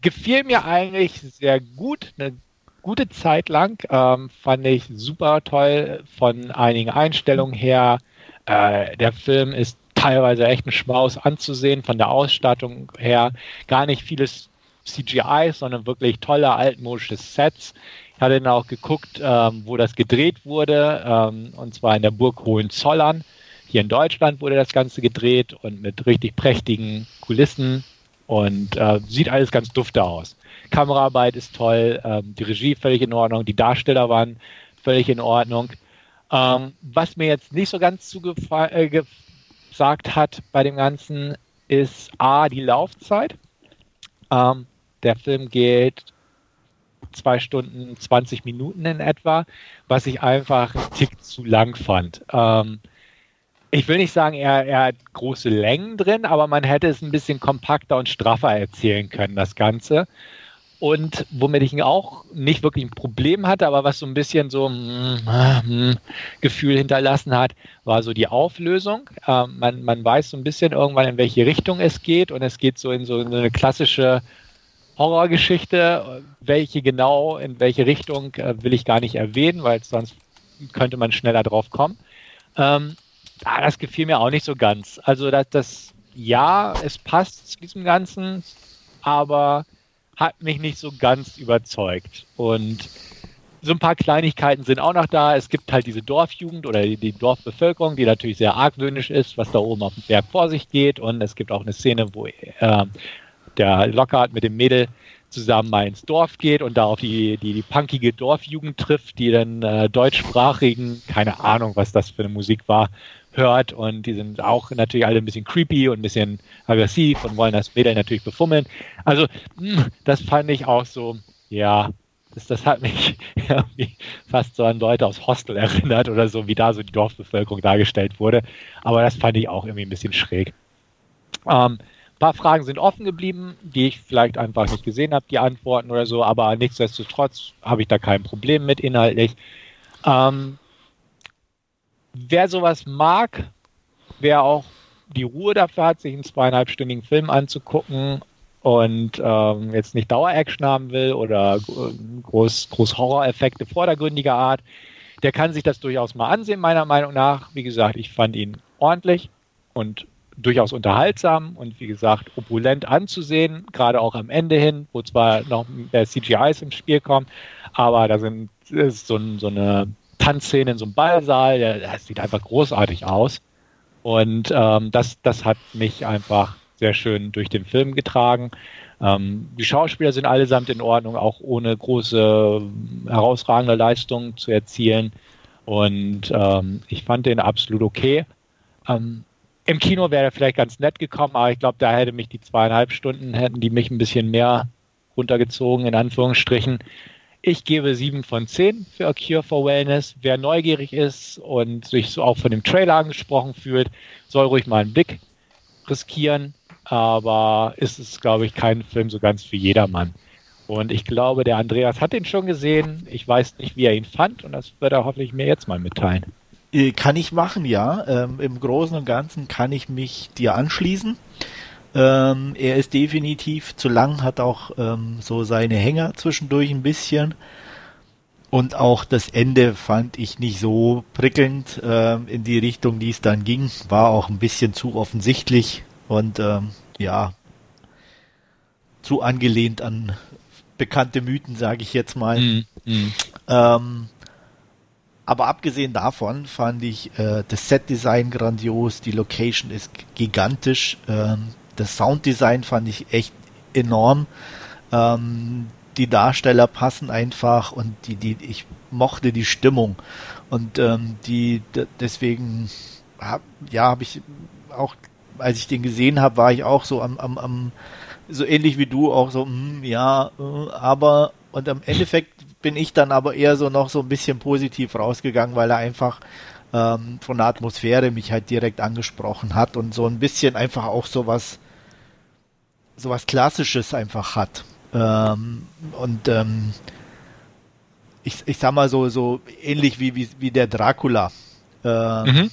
gefiel mir eigentlich sehr gut, eine gute Zeit lang, ähm, fand ich super toll von einigen Einstellungen her, äh, der Film ist teilweise echt ein Schmaus anzusehen, von der Ausstattung her. Gar nicht vieles CGI, sondern wirklich tolle altmodische Sets. Ich hatte dann auch geguckt, ähm, wo das gedreht wurde, ähm, und zwar in der Burg Hohenzollern. Hier in Deutschland wurde das Ganze gedreht und mit richtig prächtigen Kulissen und äh, sieht alles ganz dufte aus. Kameraarbeit ist toll, ähm, die Regie völlig in Ordnung, die Darsteller waren völlig in Ordnung. Ähm, was mir jetzt nicht so ganz zugesagt äh, hat bei dem Ganzen, ist A, die Laufzeit. Ähm, der Film geht zwei Stunden 20 Minuten in etwa, was ich einfach einen Tick zu lang fand. Ähm, ich will nicht sagen, er, er hat große Längen drin, aber man hätte es ein bisschen kompakter und straffer erzählen können, das Ganze. Und womit ich auch nicht wirklich ein Problem hatte, aber was so ein bisschen so ein hm, hm, Gefühl hinterlassen hat, war so die Auflösung. Ähm, man, man weiß so ein bisschen irgendwann, in welche Richtung es geht und es geht so in so eine klassische Horrorgeschichte. Welche genau, in welche Richtung, äh, will ich gar nicht erwähnen, weil sonst könnte man schneller drauf kommen. Ähm, das gefiel mir auch nicht so ganz. Also das, das ja, es passt zu diesem Ganzen, aber hat mich nicht so ganz überzeugt. Und so ein paar Kleinigkeiten sind auch noch da. Es gibt halt diese Dorfjugend oder die, die, Dorfbevölkerung, die natürlich sehr argwöhnisch ist, was da oben auf dem Berg vor sich geht. Und es gibt auch eine Szene, wo äh, der Lockhart mit dem Mädel zusammen mal ins Dorf geht und da auf die, die, die punkige Dorfjugend trifft, die dann äh, deutschsprachigen, keine Ahnung, was das für eine Musik war, hört und die sind auch natürlich alle ein bisschen creepy und ein bisschen aggressiv und wollen das Mädel natürlich befummeln. Also mh, hm, das fand ich auch so, ja, das, das hat mich irgendwie fast so an Leute aus Hostel erinnert oder so, wie da so die Dorfbevölkerung dargestellt wurde. Aber das fand ich auch irgendwie ein bisschen schräg. Ähm, paar Fragen sind offen geblieben, die ich vielleicht einfach nicht gesehen habe, die Antworten oder so, aber nichtsdestotrotz habe ich da kein Problem mit inhaltlich. Ähm, wer sowas mag, wer auch die Ruhe dafür hat, sich einen zweieinhalbstündigen Film anzugucken und ähm, jetzt nicht Daueraction haben will oder groß, groß Horror-Effekte vordergründiger Art, der kann sich das durchaus mal ansehen, meiner Meinung nach. Wie gesagt, ich fand ihn ordentlich und durchaus unterhaltsam und wie gesagt opulent anzusehen, gerade auch am Ende hin, wo zwar noch mehr CGIs im Spiel kommen, aber da sind ist so, ein, so eine Tanzszene in so einem Ballsaal, das sieht einfach großartig aus. Und ähm, das, das hat mich einfach sehr schön durch den Film getragen. Ähm, die Schauspieler sind allesamt in Ordnung, auch ohne große herausragende Leistungen zu erzielen. Und ähm, ich fand den absolut okay. Ähm, Im Kino wäre er vielleicht ganz nett gekommen, aber ich glaube, da hätte mich die zweieinhalb Stunden, hätten die mich ein bisschen mehr runtergezogen, in Anführungsstrichen. Ich gebe sieben von zehn für A Cure for Wellness. Wer neugierig ist und sich so auch von dem Trailer angesprochen fühlt, soll ruhig mal einen Blick riskieren. Aber ist es, glaube ich, kein Film so ganz für jedermann. Und ich glaube, der Andreas hat ihn schon gesehen. Ich weiß nicht, wie er ihn fand und das wird er hoffentlich mir jetzt mal mitteilen. Äh, kann ich machen, ja. Ähm, Im Großen und Ganzen kann ich mich dir anschließen. Ähm, er ist definitiv zu lang, hat auch ähm, so seine Hänger zwischendurch ein bisschen. Und auch das Ende fand ich nicht so prickelnd ähm, in die Richtung, die es dann ging. War auch ein bisschen zu offensichtlich und ähm, ja, zu angelehnt an bekannte Mythen, sage ich jetzt mal. Mm, mm. Aber abgesehen davon fand ich äh, das Set-Design grandios, die Location ist gigantisch, ähm, das Sounddesign fand ich echt enorm. Ähm, die Darsteller passen einfach und die, die, ich mochte die Stimmung. Und ähm, die deswegen hab, ja, habe ich auch, als ich den gesehen habe, war ich auch so am, am, am so ähnlich wie du, auch so, mh, hm, ja, äh, aber und am Endeffekt bin ich dann aber eher so noch so ein bisschen positiv rausgegangen, weil er einfach ähm, von der Atmosphäre mich halt direkt angesprochen hat und so ein bisschen einfach auch so was so was Klassisches einfach hat. Ähm, und ähm, ich, ich sag mal so, so ähnlich wie, wie, wie der Dracula. Äh, mhm.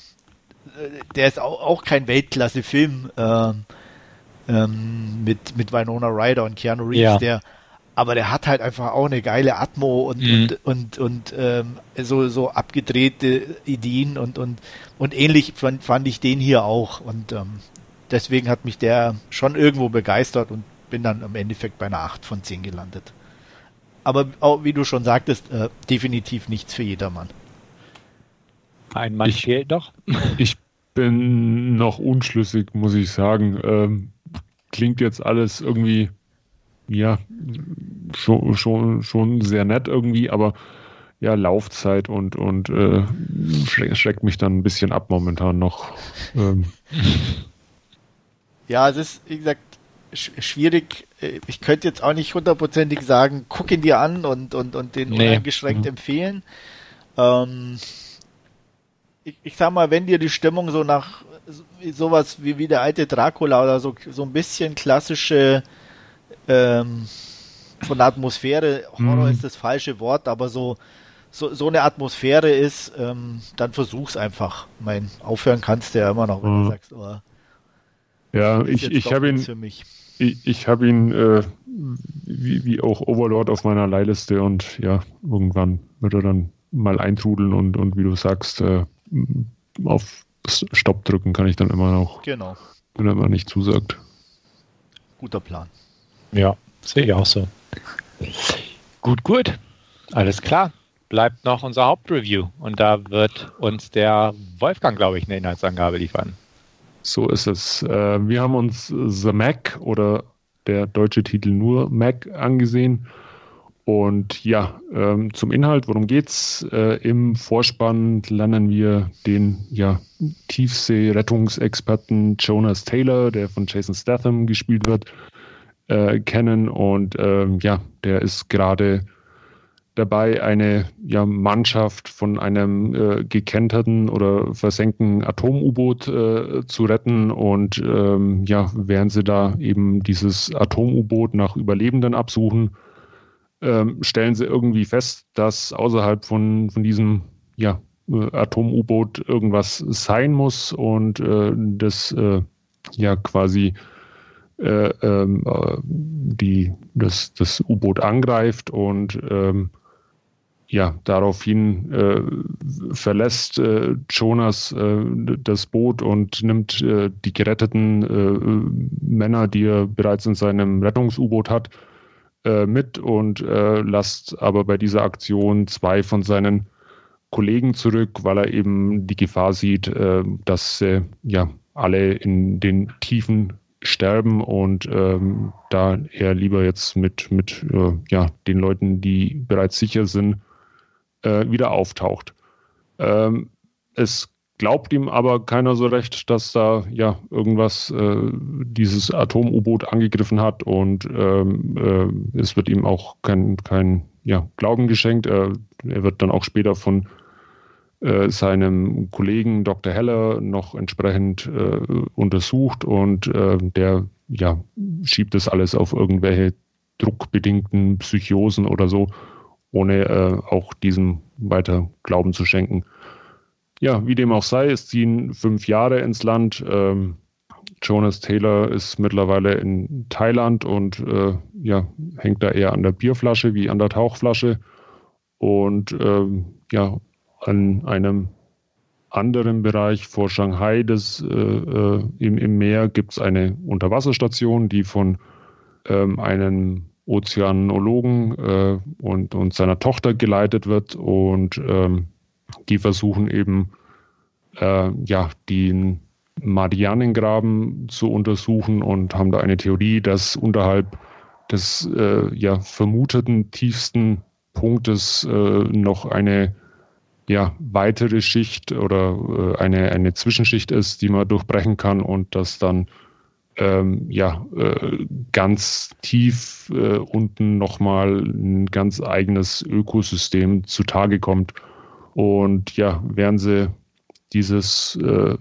Der ist auch, auch kein Weltklasse-Film äh, ähm, mit, mit Winona Ryder und Keanu Reeves, ja. der aber der hat halt einfach auch eine geile Atmo und mhm. und und, und ähm, so so abgedrehte Ideen und und und ähnlich fand, fand ich den hier auch und ähm, deswegen hat mich der schon irgendwo begeistert und bin dann im Endeffekt bei einer 8 von 10 gelandet. Aber auch, wie du schon sagtest, äh, definitiv nichts für jedermann. Ein Mann ich, fehlt doch. Ich bin noch unschlüssig, muss ich sagen. Ähm, klingt jetzt alles irgendwie, ja, schon, schon, schon sehr nett irgendwie, aber ja, Laufzeit und, und äh, schreckt mich dann ein bisschen ab momentan noch. Ähm. Ja, es ist, wie gesagt, schwierig. Äh, ich könnte jetzt auch nicht hundertprozentig sagen, guck ihn dir an und, und, und den nee. uneingeschränkt mhm. empfehlen. Ähm, ich, ich sag mal, wenn dir die Stimmung so nach sowas wie, wie der alte Dracula oder so, so ein bisschen klassische ähm, von der Atmosphäre, Horror mhm. ist das falsche Wort, aber so, so, so eine Atmosphäre ist, ähm, dann versuch's einfach. Mein, aufhören kannst du ja immer noch, wenn mhm. du sagst, oh, ja, ich, ich habe ihn, ich, ich habe ihn äh, wie, wie auch Overlord auf meiner Leihliste und ja, irgendwann wird er dann mal eintrudeln und, und wie du sagst, äh, auf Stopp drücken kann ich dann immer noch. Genau. Wenn er mal nicht zusagt. Guter Plan. Ja, sehe ich auch so. Gut, gut. Alles klar. Bleibt noch unser Hauptreview und da wird uns der Wolfgang, glaube ich, eine Inhaltsangabe liefern. So ist es. Äh, wir haben uns The Mac oder der deutsche Titel nur Mac angesehen. Und ja, ähm, zum Inhalt, worum geht's? Äh, Im Vorspann lernen wir den ja, Tiefsee-Rettungsexperten Jonas Taylor, der von Jason Statham gespielt wird, äh, kennen. Und ähm, ja, der ist gerade dabei, eine ja, Mannschaft von einem äh, gekenterten oder versenkten Atom-U-Boot äh, zu retten. Und ähm, ja, während sie da eben dieses Atom-U-Boot nach Überlebenden absuchen, ähm, stellen sie irgendwie fest, dass außerhalb von, von diesem ja, äh, Atom-U-Boot irgendwas sein muss und äh, das äh, ja quasi äh, ähm, äh, die, das, das U-Boot angreift und ähm, ja, daraufhin äh, verlässt äh, Jonas äh, das Boot und nimmt äh, die geretteten äh, Männer, die er bereits in seinem Rettungs-U-Boot hat, mit und lasst aber bei dieser Aktion zwei von seinen Kollegen zurück, weil er eben die Gefahr sieht, dass ja alle in den Tiefen sterben und ähm, da er lieber jetzt mit, mit ja, den Leuten, die bereits sicher sind, äh, wieder auftaucht. Ähm, es glaubt ihm aber keiner so recht, dass da ja irgendwas äh, dieses Atom-U-Boot angegriffen hat und ähm, äh, es wird ihm auch kein, kein ja, Glauben geschenkt. Er wird dann auch später von äh, seinem Kollegen Dr. Heller noch entsprechend äh, untersucht und äh, der ja, schiebt das alles auf irgendwelche druckbedingten Psychosen oder so ohne äh, auch diesem weiter Glauben zu schenken. Ja, wie dem auch sei, es ziehen fünf Jahre ins Land. Ähm, Jonas Taylor ist mittlerweile in Thailand und äh, ja, hängt da eher an der Bierflasche wie an der Tauchflasche. Und ähm, ja, an einem anderen Bereich vor Shanghai des, äh, äh im, im Meer gibt es eine Unterwasserstation, die von ähm, einem Ozeanologen äh, und, und seiner Tochter geleitet wird und ähm, die versuchen eben äh, ja den Marianengraben zu untersuchen und haben da eine Theorie, dass unterhalb des äh, ja vermuteten tiefsten Punktes äh, noch eine ja, weitere Schicht oder äh, eine, eine Zwischenschicht ist, die man durchbrechen kann und dass dann ähm, ja, äh, ganz tief äh, unten nochmal ein ganz eigenes Ökosystem zutage kommt. Und ja, während sie dieses äh,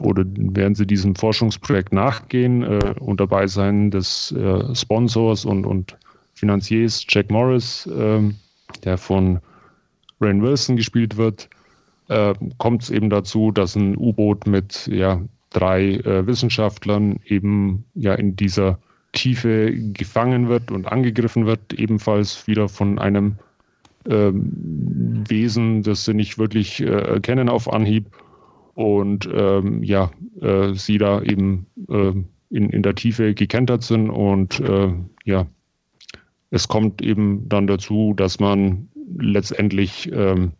oder während sie diesem Forschungsprojekt nachgehen äh, und dabei sein des äh, Sponsors und, und Finanziers Jack Morris, äh, der von Rain Wilson gespielt wird, äh, kommt es eben dazu, dass ein U-Boot mit ja, drei äh, Wissenschaftlern eben ja in dieser Tiefe gefangen wird und angegriffen wird, ebenfalls wieder von einem ähm, Wesen, das sie nicht wirklich äh, kennen auf Anhieb. Und ähm, ja, äh, sie da eben äh, in, in der Tiefe gekentert sind und äh, ja, es kommt eben dann dazu, dass man letztendlich ähm,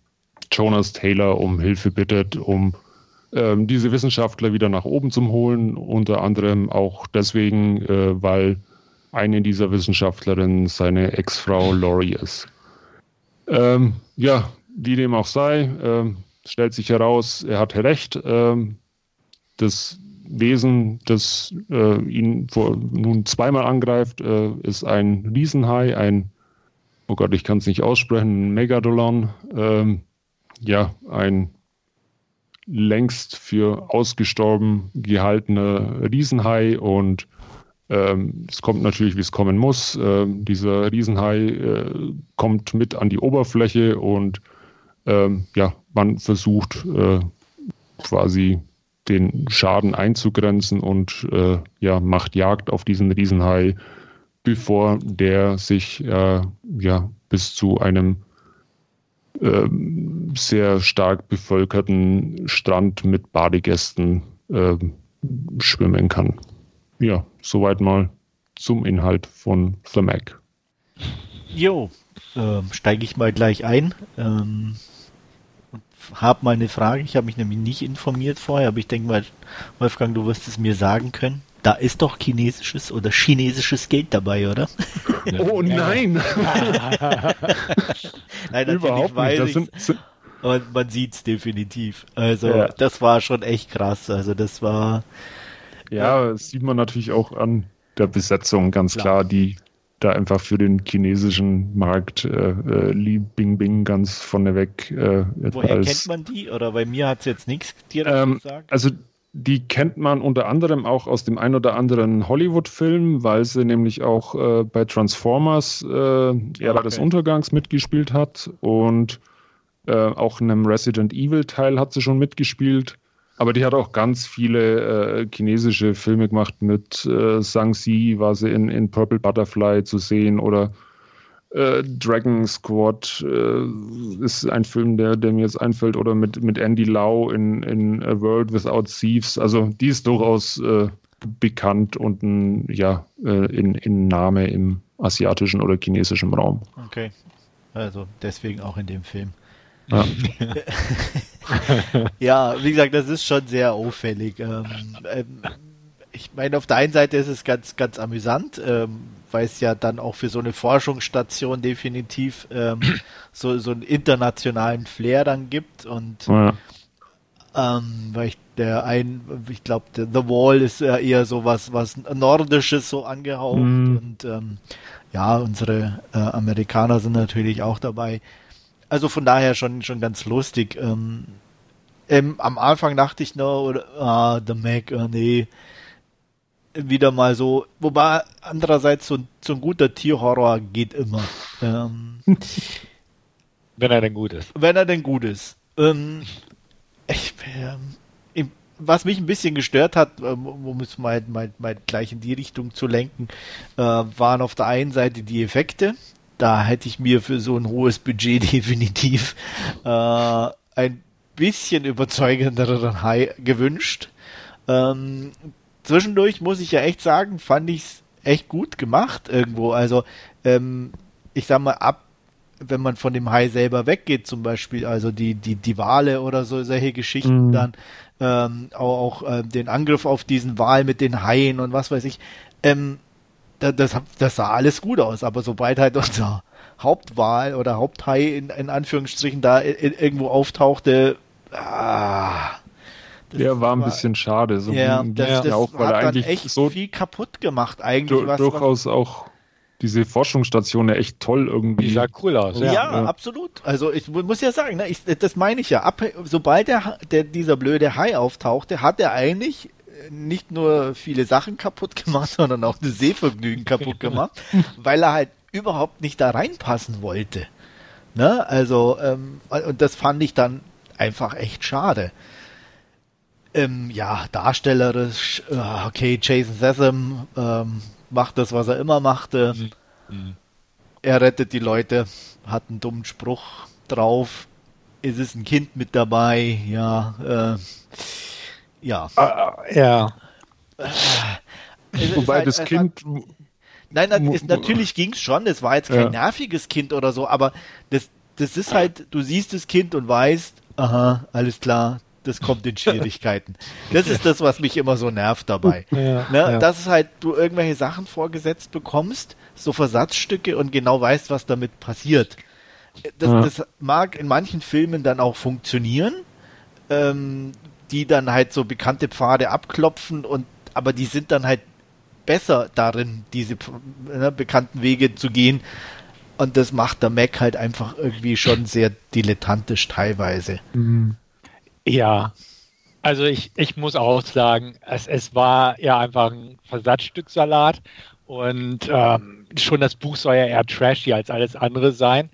Jonas Taylor um Hilfe bittet, um ähm, diese Wissenschaftler wieder nach oben zu holen, unter anderem auch deswegen, äh, weil eine dieser Wissenschaftlerinnen seine Ex-Frau Laurie ist. Ähm, ja, wie dem auch sei, ähm, stellt sich heraus, er hatte recht. Ähm, das Wesen, das äh, ihn vor, nun zweimal angreift, äh, ist ein Riesenhai, ein, oh Gott, ich kann es nicht aussprechen, Megadolon. Ähm, ja, ein längst für ausgestorben gehaltene Riesenhai und ähm, es kommt natürlich, wie es kommen muss. Ähm, dieser Riesenhai äh, kommt mit an die Oberfläche und ähm, ja, man versucht äh, quasi den Schaden einzugrenzen und äh, ja, macht Jagd auf diesen Riesenhai, bevor der sich äh, ja bis zu einem ähm, sehr stark bevölkerten Strand mit Badegästen äh, schwimmen kann. Ja, soweit mal zum Inhalt von The Mac. Jo, äh, steige ich mal gleich ein. Ähm, habe mal eine Frage. Ich habe mich nämlich nicht informiert vorher, aber ich denke mal, Wolfgang, du wirst es mir sagen können. Da ist doch chinesisches oder chinesisches Geld dabei, oder? Oh nein! nein, Überhaupt nicht. Das sind, sind aber man sieht's definitiv. Also ja. das war schon echt krass. Also das war. Ja, ja, das sieht man natürlich auch an der Besetzung ganz klar, klar die da einfach für den chinesischen Markt äh, äh, Li Bingbing ganz vorneweg. Äh, Woher kennt man die? Oder bei mir hat es jetzt nichts dir ähm, gesagt? Also die kennt man unter anderem auch aus dem ein oder anderen Hollywood-Film, weil sie nämlich auch äh, bei Transformers äh, Ära okay. des Untergangs mitgespielt hat und äh, auch in einem Resident Evil-Teil hat sie schon mitgespielt. Aber die hat auch ganz viele äh, chinesische Filme gemacht. Mit äh, Sang-Si war sie in, in Purple Butterfly zu sehen oder äh, Dragon Squad äh, ist ein Film, der, der mir jetzt einfällt, oder mit, mit Andy Lau in, in A World Without Thieves. Also die ist durchaus äh, bekannt und ein, ja, äh, in, in Name im asiatischen oder chinesischen Raum. Okay. Also deswegen auch in dem Film. Ja. ja, wie gesagt, das ist schon sehr auffällig. Ähm, ähm, ich meine, auf der einen Seite ist es ganz, ganz amüsant, ähm, weil es ja dann auch für so eine Forschungsstation definitiv ähm, so, so einen internationalen Flair dann gibt und ja. ähm, weil ich der ein, ich glaube, The Wall ist ja eher so was, was Nordisches so angehaucht mhm. und ähm, ja, unsere äh, Amerikaner sind natürlich auch dabei. Also von daher schon, schon ganz lustig. Ähm, am Anfang dachte ich nur, oder, ah, The Mac, oh nee, wieder mal so, wobei andererseits so, so ein guter Tierhorror geht immer. Ähm, wenn er denn gut ist. Wenn er denn gut ist. Ähm, ich, ähm, was mich ein bisschen gestört hat, ähm, um es mal, mal, mal gleich in die Richtung zu lenken, äh, waren auf der einen Seite die Effekte. Da hätte ich mir für so ein hohes Budget definitiv äh, ein bisschen überzeugenderen High gewünscht. Ähm, zwischendurch muss ich ja echt sagen, fand ich es echt gut gemacht irgendwo. Also, ähm, ich sag mal, ab, wenn man von dem Hai selber weggeht, zum Beispiel, also die, die, die Wale oder so, solche Geschichten, mhm. dann ähm, auch, auch äh, den Angriff auf diesen Wal mit den Haien und was weiß ich, ähm, das, das, das sah alles gut aus, aber sobald halt unser Hauptwahl oder Haupthai in, in Anführungsstrichen da in, irgendwo auftauchte, ah, das der war ein bisschen schade. So ja, das, das auch, weil hat er eigentlich echt so viel kaputt gemacht eigentlich. Du, was, durchaus auch diese Forschungsstation ja echt toll irgendwie. Die sah cool aus. Ja, ja, ja. absolut. Also ich muss ja sagen, ne, ich, das meine ich ja. Ab, sobald der, der, dieser blöde Hai auftauchte, hat er eigentlich nicht nur viele Sachen kaputt gemacht, sondern auch das Sehvergnügen kaputt gemacht, weil er halt überhaupt nicht da reinpassen wollte. Ne? Also, ähm, und das fand ich dann einfach echt schade. Ähm, ja, darstellerisch, äh, okay, Jason Statham ähm, macht das, was er immer machte. Mhm. Mhm. Er rettet die Leute, hat einen dummen Spruch drauf. Es ist ein Kind mit dabei, ja. Äh, ja. Uh, ja. Äh, Wobei halt, das Kind. Hat, nein, nein ist, natürlich ging es schon. Es war jetzt kein ja. nerviges Kind oder so, aber das, das ist halt, du siehst das Kind und weißt, aha, alles klar, das kommt in Schwierigkeiten. Das ist das, was mich immer so nervt dabei. Ja, ne? ja. Dass halt du irgendwelche Sachen vorgesetzt bekommst, so Versatzstücke und genau weißt, was damit passiert. Das, ja. das mag in manchen Filmen dann auch funktionieren, ähm, die dann halt so bekannte Pfade abklopfen und aber die sind dann halt besser darin, diese ne, bekannten Wege zu gehen. Und das macht der Mac halt einfach irgendwie schon sehr dilettantisch teilweise. Mhm. Ja, also ich, ich muss auch sagen, es, es war ja einfach ein Versatzstück Salat und ähm, schon das Buch soll ja eher trashy als alles andere sein.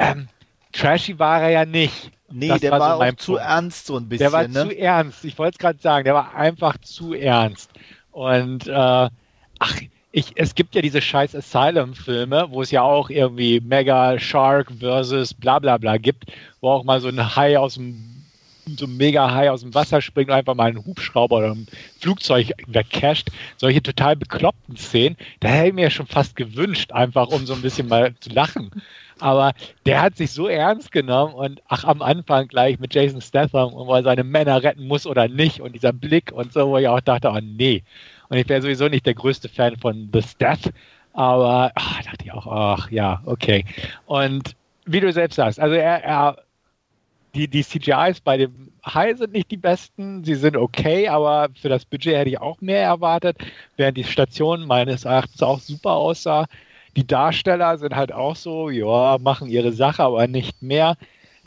Ähm, trashy war er ja nicht. Nee, das der war, war so auch zu ernst so ein bisschen. Der war ne? zu ernst. Ich wollte es gerade sagen, der war einfach zu ernst. Und äh, ach, ich, es gibt ja diese scheiß Asylum-Filme, wo es ja auch irgendwie Mega Shark versus bla bla bla gibt, wo auch mal so ein Hai aus dem so mega High aus dem Wasser springt und einfach mal einen Hubschrauber oder ein Flugzeug wegcasht. Solche total bekloppten Szenen, da hätte ich mir schon fast gewünscht, einfach um so ein bisschen mal zu lachen. Aber der hat sich so ernst genommen und ach, am Anfang gleich mit Jason Statham, wo er seine Männer retten muss oder nicht und dieser Blick und so, wo ich auch dachte, oh nee. Und ich wäre sowieso nicht der größte Fan von The Stath, aber ach, dachte ich auch, ach ja, okay. Und wie du selbst sagst, also er, er die, die CGIs bei dem High sind nicht die besten, sie sind okay, aber für das Budget hätte ich auch mehr erwartet, während die Station meines Erachtens auch super aussah. Die Darsteller sind halt auch so, ja, machen ihre Sache, aber nicht mehr.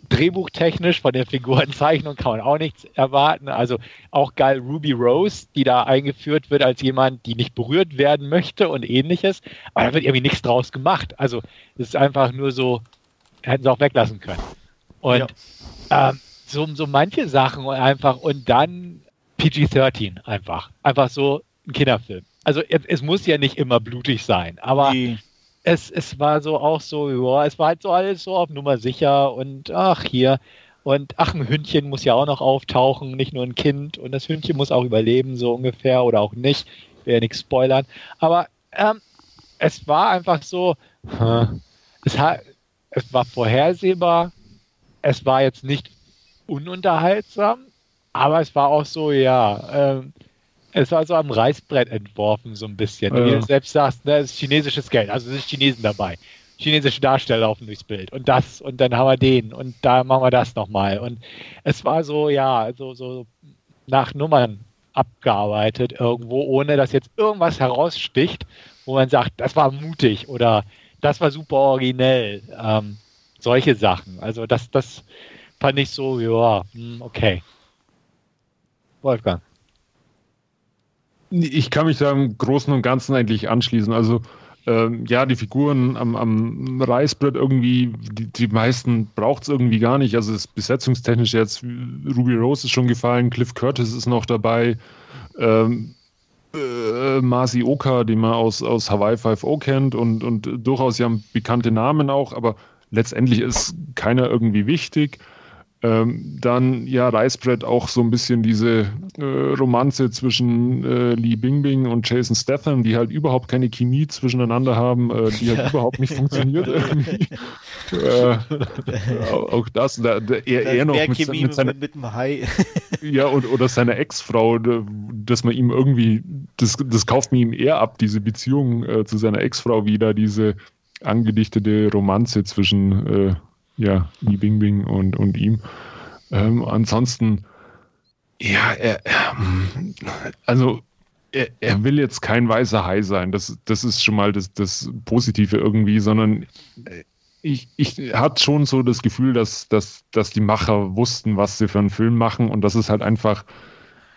Drehbuchtechnisch von der Figurenzeichnung kann man auch nichts erwarten. Also auch geil Ruby Rose, die da eingeführt wird als jemand, die nicht berührt werden möchte und ähnliches. Aber da wird irgendwie nichts draus gemacht. Also es ist einfach nur so, hätten sie auch weglassen können. Und ja. ähm, so, so manche Sachen und einfach und dann PG-13 einfach. Einfach so ein Kinderfilm. Also es, es, muss ja nicht immer blutig sein, aber nee. es, es war so auch so, ja, es war halt so alles so auf Nummer sicher und ach hier. Und ach, ein Hündchen muss ja auch noch auftauchen, nicht nur ein Kind. Und das Hündchen muss auch überleben, so ungefähr, oder auch nicht. Ich will ja nichts spoilern. Aber ähm, es war einfach so, es, hat, es war vorhersehbar. Es war jetzt nicht ununterhaltsam, aber es war auch so, ja, ähm, es war so am Reißbrett entworfen, so ein bisschen. Ja. Wie du selbst sagst, ne, es ist chinesisches Geld, also es sind Chinesen dabei. Chinesische Darsteller laufen durchs Bild und das und dann haben wir den und da machen wir das nochmal. Und es war so, ja, so, so nach Nummern abgearbeitet irgendwo, ohne dass jetzt irgendwas heraussticht, wo man sagt, das war mutig oder das war super originell. Ähm, solche Sachen. Also das, das fand ich so, ja, hm, okay. Wolfgang ich kann mich da im Großen und Ganzen eigentlich anschließen. Also ähm, ja, die Figuren am, am Reißbrett irgendwie, die, die meisten braucht es irgendwie gar nicht. Also das besetzungstechnisch jetzt, Ruby Rose ist schon gefallen, Cliff Curtis ist noch dabei, ähm, äh, Masi Oka, den man aus, aus Hawaii 5.0 kennt und, und durchaus ja bekannte Namen auch, aber letztendlich ist keiner irgendwie wichtig. Ähm, dann ja Reißbrett auch so ein bisschen diese äh, Romanze zwischen äh, Lee Bingbing und Jason Statham, die halt überhaupt keine Chemie zwischeneinander haben, äh, die halt ja. überhaupt nicht funktioniert irgendwie. Äh, auch das, da, da, er, er noch mit, Chemie mit, seiner, mit dem Hai. ja, und, oder seiner Ex-Frau, dass man ihm irgendwie, das, das kauft man ihm eher ab, diese Beziehung äh, zu seiner Ex-Frau wieder, diese angedichtete Romanze zwischen äh, ja, Li Bingbing und, und ihm. Ähm, ansonsten, ja, er, also er, er, will jetzt kein weißer Hai sein. Das, das ist schon mal das, das Positive irgendwie, sondern äh, ich, ich hatte schon so das Gefühl, dass, dass, dass die Macher wussten, was sie für einen Film machen und dass es halt einfach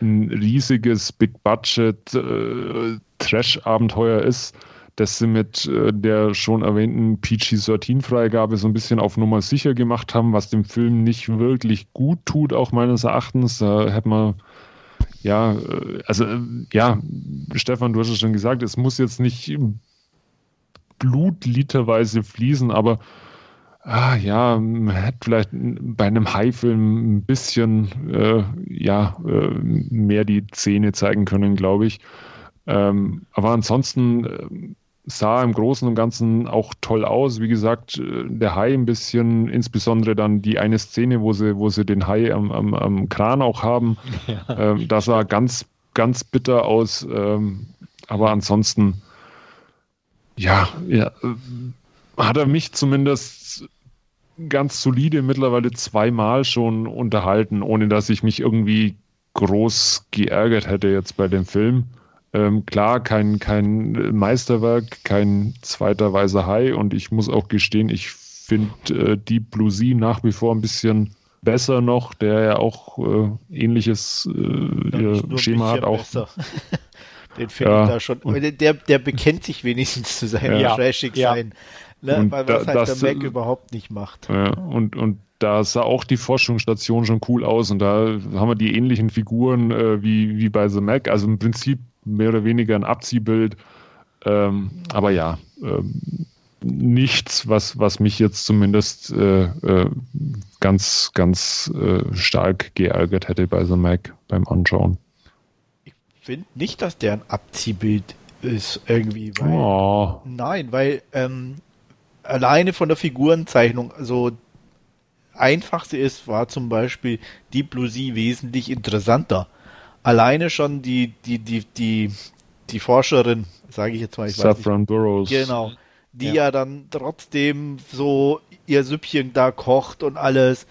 ein riesiges Big Budget äh, Trash-Abenteuer ist dass sie mit äh, der schon erwähnten PG-13-Freigabe so ein bisschen auf Nummer sicher gemacht haben, was dem Film nicht wirklich gut tut, auch meines Erachtens. Da hätte man ja, äh, also äh, ja, Stefan, du hast es schon gesagt, es muss jetzt nicht blutliterweise fließen, aber ah, ja, man hätte vielleicht bei einem Hai-Film ein bisschen äh, ja, äh, mehr die Zähne zeigen können, glaube ich. Ähm, aber ansonsten sah im Großen und Ganzen auch toll aus. Wie gesagt, äh, der Hai ein bisschen, insbesondere dann die eine Szene, wo sie, wo sie den Hai am, am, am Kran auch haben. Ja. Ähm, das sah ganz, ganz bitter aus. Ähm, aber ansonsten, ja, ja, äh, hat er mich zumindest ganz solide mittlerweile zweimal schon unterhalten, ohne dass ich mich irgendwie groß geärgert hätte jetzt bei dem Film. Ähm, klar, kein, kein Meisterwerk, kein zweiter weißer Hai und ich muss auch gestehen, ich finde äh, Deep Blue Sea nach wie vor ein bisschen besser noch, der ja auch äh, ähnliches äh, Schema hat. Auch, Den finde ja, ich da schon. Der, der bekennt sich wenigstens zu seinem ja, trashig sein. Ja. Ne? Weil was da, halt das, der Mac überhaupt nicht macht. Ja, und, und da sah auch die Forschungsstation schon cool aus und da haben wir die ähnlichen Figuren äh, wie, wie bei The Mac. Also im Prinzip mehr oder weniger ein Abziehbild. Ähm, aber ja, ähm, nichts, was, was mich jetzt zumindest äh, äh, ganz, ganz äh, stark geärgert hätte bei The Mac beim Anschauen. Ich finde nicht, dass der ein Abziehbild ist irgendwie. Weil, oh. Nein, weil ähm, alleine von der Figurenzeichnung, also einfachste ist, war zum Beispiel Deep Blue Sea wesentlich interessanter alleine schon die, die, die, die, die Forscherin, sage ich jetzt mal, ich Saffron weiß Burrows. Genau. Die ja. ja. dann trotzdem so ihr Süppchen da kocht und alles.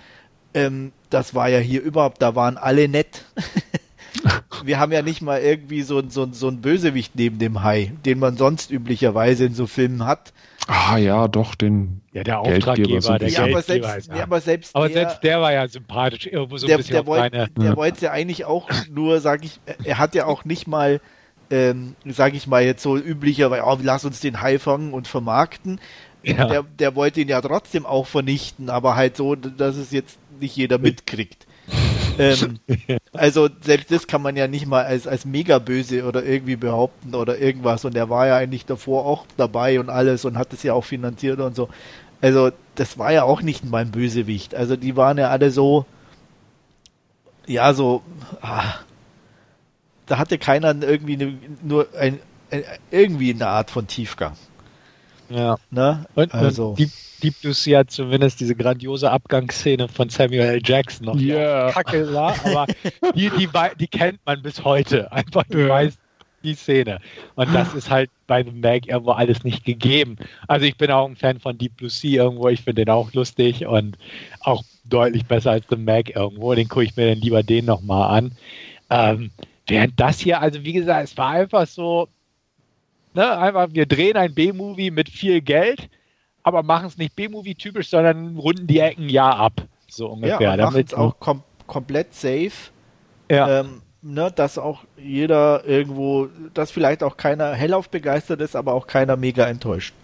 Ähm, das war ja hier überhaupt, da waren alle nett. wir haben ja nicht mal irgendwie so, so, so einen Bösewicht neben dem Hai, den man sonst üblicherweise in so Filmen hat. Ah ja, doch, den Ja, der Auftraggeber, so ein der Ja, aber selbst, ist ja, aber selbst aber der, selbst der war ja sympathisch, irgendwo so ein der, bisschen der, wollte, Ja. wollte ja eigentlich auch nur, sag ich, er hat ja auch nicht mal, ähm, sag ich mal jetzt so üblicherweise, oh, lass uns den Hai fangen und vermarkten. Ja. Der, der wollte ihn ja trotzdem auch vernichten, aber halt so, dass es jetzt nicht jeder mitkriegt. ähm, also selbst das kann man ja nicht mal als, als mega böse oder irgendwie behaupten oder irgendwas. Und er war ja eigentlich davor auch dabei und alles und hat es ja auch finanziert und so. Also das war ja auch nicht mein Bösewicht. Also die waren ja alle so, ja so, ah, da hatte keiner irgendwie ne, nur ein, ein, irgendwie eine Art von Tiefgang. Ja. Ne? Und, also und Deep, Deep Blue Sea hat zumindest diese grandiose Abgangsszene von Samuel L. Jackson noch. auch Kacke war, aber die, die, die kennt man bis heute. Einfach, du Ja. weißt die Szene. Und das ist halt bei The Mag irgendwo alles nicht gegeben. Also ich bin auch ein Fan von Deep Blue Sea irgendwo. Ich finde den auch lustig und auch deutlich besser als The Mag irgendwo. Den gucke ich mir dann lieber den nochmal an. Ähm, während das hier, also wie gesagt, es war einfach so, ne, einfach, wir drehen ein B-Movie mit viel Geld, aber machen es nicht B-Movie-typisch, sondern runden die Ecken ja ab. So ja, ungefähr. und machen es auch kom komplett safe. ja, Ähm, ne, dass auch jeder irgendwo, dass vielleicht auch keiner hellauf begeistert ist, aber auch keiner mega enttäuscht.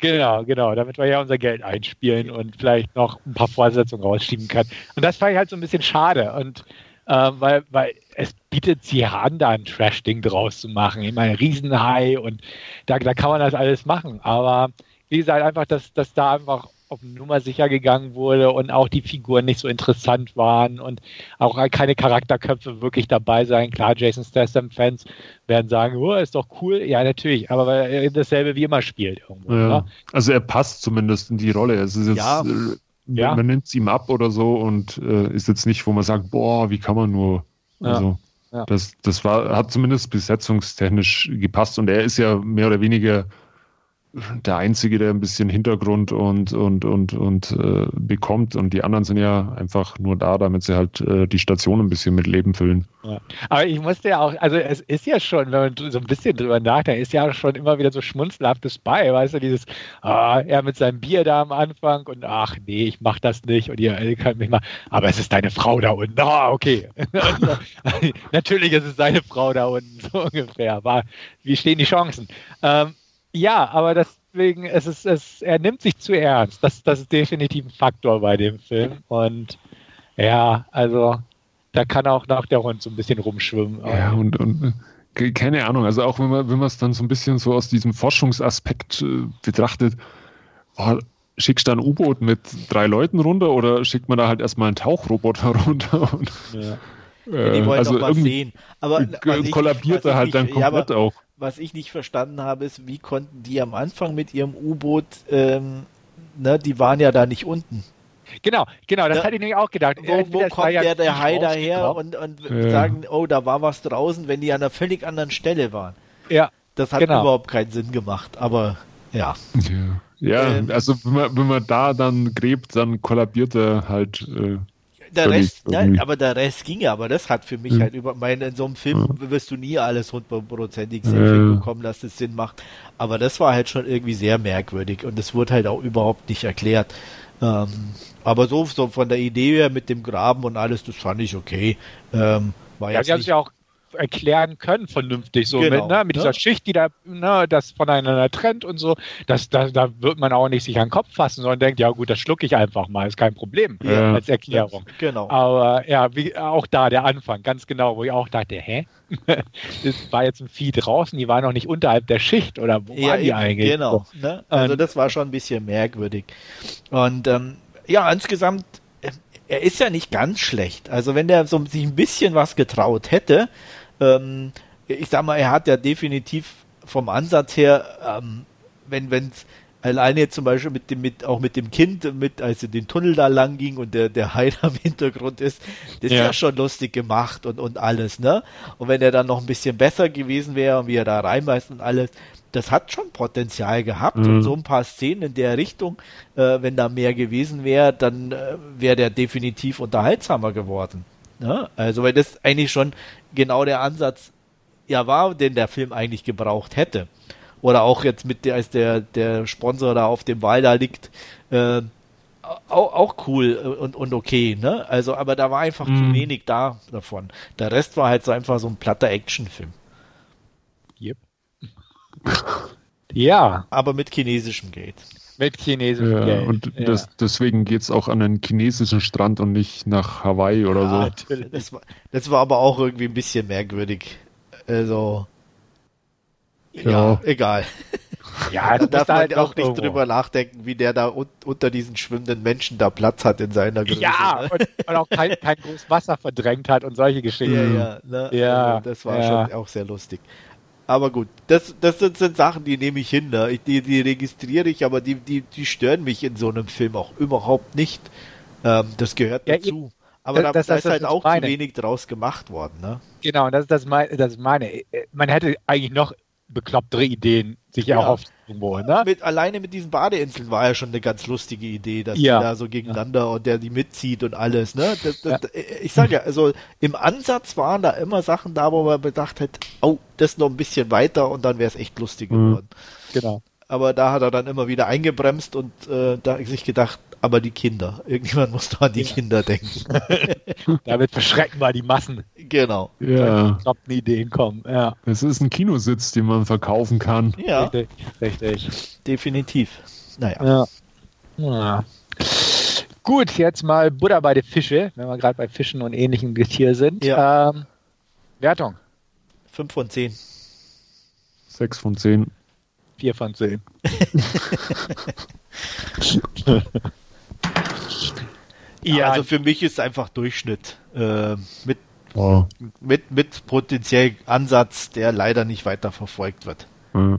genau, genau, damit wir ja unser Geld einspielen und vielleicht noch ein paar Vorsetzungen rausschieben können. Und das fand ich halt so ein bisschen schade. Und äh, weil, weil es bietet sich an, da ein Trash-Ding draus zu machen. Ich meine, Riesenhai und da, da kann man das alles machen. Aber wie gesagt, einfach, dass, dass da einfach auf Nummer sicher gegangen wurde und auch die Figuren nicht so interessant waren und auch keine Charakterköpfe wirklich dabei sein. Klar, Jason Statham-Fans werden sagen, oh, ist doch cool. Ja, natürlich, aber weil er dasselbe wie immer spielt irgendwo. Ja. Ne? Also er passt zumindest in die Rolle. Es ist jetzt, Ja. äh, Ja. man nimmt es ihm ab oder so und äh, ist jetzt nicht, wo man sagt, boah, wie kann man nur. Ja. Also Ja. das, das war, hat zumindest besetzungstechnisch gepasst und er ist ja mehr oder weniger der Einzige, der ein bisschen Hintergrund und, und, und, und äh, bekommt und die anderen sind ja einfach nur da, damit sie halt äh, die Station ein bisschen mit Leben füllen. Aber ich musste ja auch, also es ist ja schon, wenn man so ein bisschen drüber nachdenkt, ist ja schon immer wieder so schmunzelhaftes bei, weißt du, dieses, ah, er mit seinem Bier da am Anfang und ach nee, ich mach das nicht und ihr, könnt mich mal, aber es ist deine Frau da unten, ah, okay. Natürlich ist es seine Frau da unten, so ungefähr, aber wie stehen die Chancen? Ähm, ja, aber deswegen, es ist, es, er nimmt sich zu ernst, das, das ist definitiv ein Faktor bei dem Film und ja, also da kann auch noch der Hund so ein bisschen rumschwimmen. Ja, und, und äh, keine Ahnung, also auch wenn man, wenn man es dann so ein bisschen so aus diesem Forschungsaspekt äh, betrachtet, oh, schickst du da ein U-Boot mit drei Leuten runter oder schickt man da halt erstmal einen Tauchroboter runter? Und, ja. äh, die wollen also doch was irgendwie sehen. Aber kollabiert nicht- er halt ich dann nicht, ja, aber komplett auch. Was ich nicht verstanden habe, ist, wie konnten die am Anfang mit ihrem U-Boot, ähm, ne, die waren ja da nicht unten. Genau, genau, das Ja. hatte ich nämlich auch gedacht. Wo, wo kommt ja der, der Hai daher und, und Ja. sagen, oh, da war was draußen, wenn die an einer völlig anderen Stelle waren. Ja, Das hat Genau. überhaupt keinen Sinn gemacht, aber ja. Ja, ja Ähm, also wenn man, wenn man da dann gräbt, dann kollabiert er halt. Äh, Der Völlig Rest, ne, irgendwie. aber der Rest ging ja, aber das hat für mich Mhm. halt über, mein, in so einem Film wirst du nie alles hundertprozentig Ja. safe hinbekommen, dass das Sinn macht. Aber das war halt schon irgendwie sehr merkwürdig und es wurde halt auch überhaupt nicht erklärt. Ähm, aber so, so von der Idee her mit dem Graben und alles, das fand ich okay. Ähm, war ja jetzt sie haben ja auch erklären können, vernünftig, so Genau, mit, ne, mit ne? dieser Schicht, die da ne, das voneinander trennt und so. Das, da, da wird man auch nicht sich an den Kopf fassen, sondern denkt, ja gut, das schlucke ich einfach mal, ist kein Problem Ja. als Erklärung. genau. Aber ja, wie, auch da der Anfang, ganz genau, wo ich auch dachte, hä? das war jetzt ein Vieh draußen, die war noch nicht unterhalb der Schicht oder wo Ja, waren die eben, eigentlich? Genau. Ne? Also das war schon ein bisschen merkwürdig. Und ähm, ja, insgesamt, äh, er ist ja nicht ganz schlecht. Also wenn der so sich ein bisschen was getraut hätte, ähm, ich sag mal, er hat ja definitiv vom Ansatz her, ähm, wenn wenn's alleine jetzt zum Beispiel mit dem, mit, auch mit dem Kind, mit, als er den Tunnel da lang ging und der, der da im Hintergrund ist, das ist Ja. ja schon lustig gemacht und, und alles, ne? Und wenn er dann noch ein bisschen besser gewesen wäre und wie er da reinbeißt und alles, das hat schon Potenzial gehabt Mhm. und so ein paar Szenen in der Richtung, äh, wenn da mehr gewesen wäre, dann äh, wäre der definitiv unterhaltsamer geworden. Ne? Also, weil das eigentlich schon genau der Ansatz ja war, den der Film eigentlich gebraucht hätte. Oder auch jetzt mit der, als der, der Sponsor da auf dem Wall da liegt, äh, auch, auch cool und, und okay, ne? Also, aber da war einfach Mhm. zu wenig da davon. Der Rest war halt so einfach so ein platter Actionfilm. Yep. Ja, Aber mit chinesischem Geld. Mit chinesischem Ja, Geld. und ja. das, deswegen geht es auch an einen chinesischen Strand und nicht nach Hawaii oder Ah, so. natürlich. Das war, das war aber auch irgendwie ein bisschen merkwürdig. Also. Ja, Ja. egal. Ja, Da das darf muss halt man auch nicht irgendwo. drüber nachdenken, wie der da un unter diesen schwimmenden Menschen da Platz hat in seiner Größe. Ja, ne? und, und auch kein, kein großes Wasser verdrängt hat und solche ja, Geschichten. ja, ne? Ja, also das war ja. schon auch sehr lustig. Aber gut, das, das sind, sind Sachen, die nehme ich hin. Ne? Ich, die, die registriere ich, aber die, die, die stören mich in so einem Film auch überhaupt nicht. Ähm, das gehört Ja, dazu. Aber das- da, das- da ist das halt auch zu meine. wenig draus gemacht worden. Ne? Genau, das ist das, mein, das ist meine. Man hätte eigentlich noch beklopptere Ideen sich Ja. erhofft irgendwo, ne? Mit, alleine mit diesen Badeinseln war ja schon eine ganz lustige Idee, dass Ja. die da so gegeneinander und der die mitzieht und alles. Ne? Das, das, Ich sage ja, also im Ansatz waren da immer Sachen da, wo man bedacht hat, oh, das noch ein bisschen weiter und dann wäre es echt lustig Mhm. geworden. Genau. Aber da hat er dann immer wieder eingebremst und äh, da sich gedacht, aber die Kinder. Irgendjemand muss doch an die Kinder denken. Damit verschrecken wir die Massen. genau. Ja, Bekloppten Ideen kommen. Ja, es ist ein Kinositz, den man verkaufen kann. Ja, richtig. Richtig. definitiv. Naja. Ja. ja. Gut, jetzt mal Butter bei den Fische, wenn wir gerade bei Fischen und ähnlichem Getier sind. Ja. Ähm, Wertung. 5 von 10. Sechs von zehn. 4 von 10. Ja, also für mich ist einfach Durchschnitt. Äh, mit Oh, mit, mit potenziell Ansatz, der leider nicht weiter verfolgt wird. ja.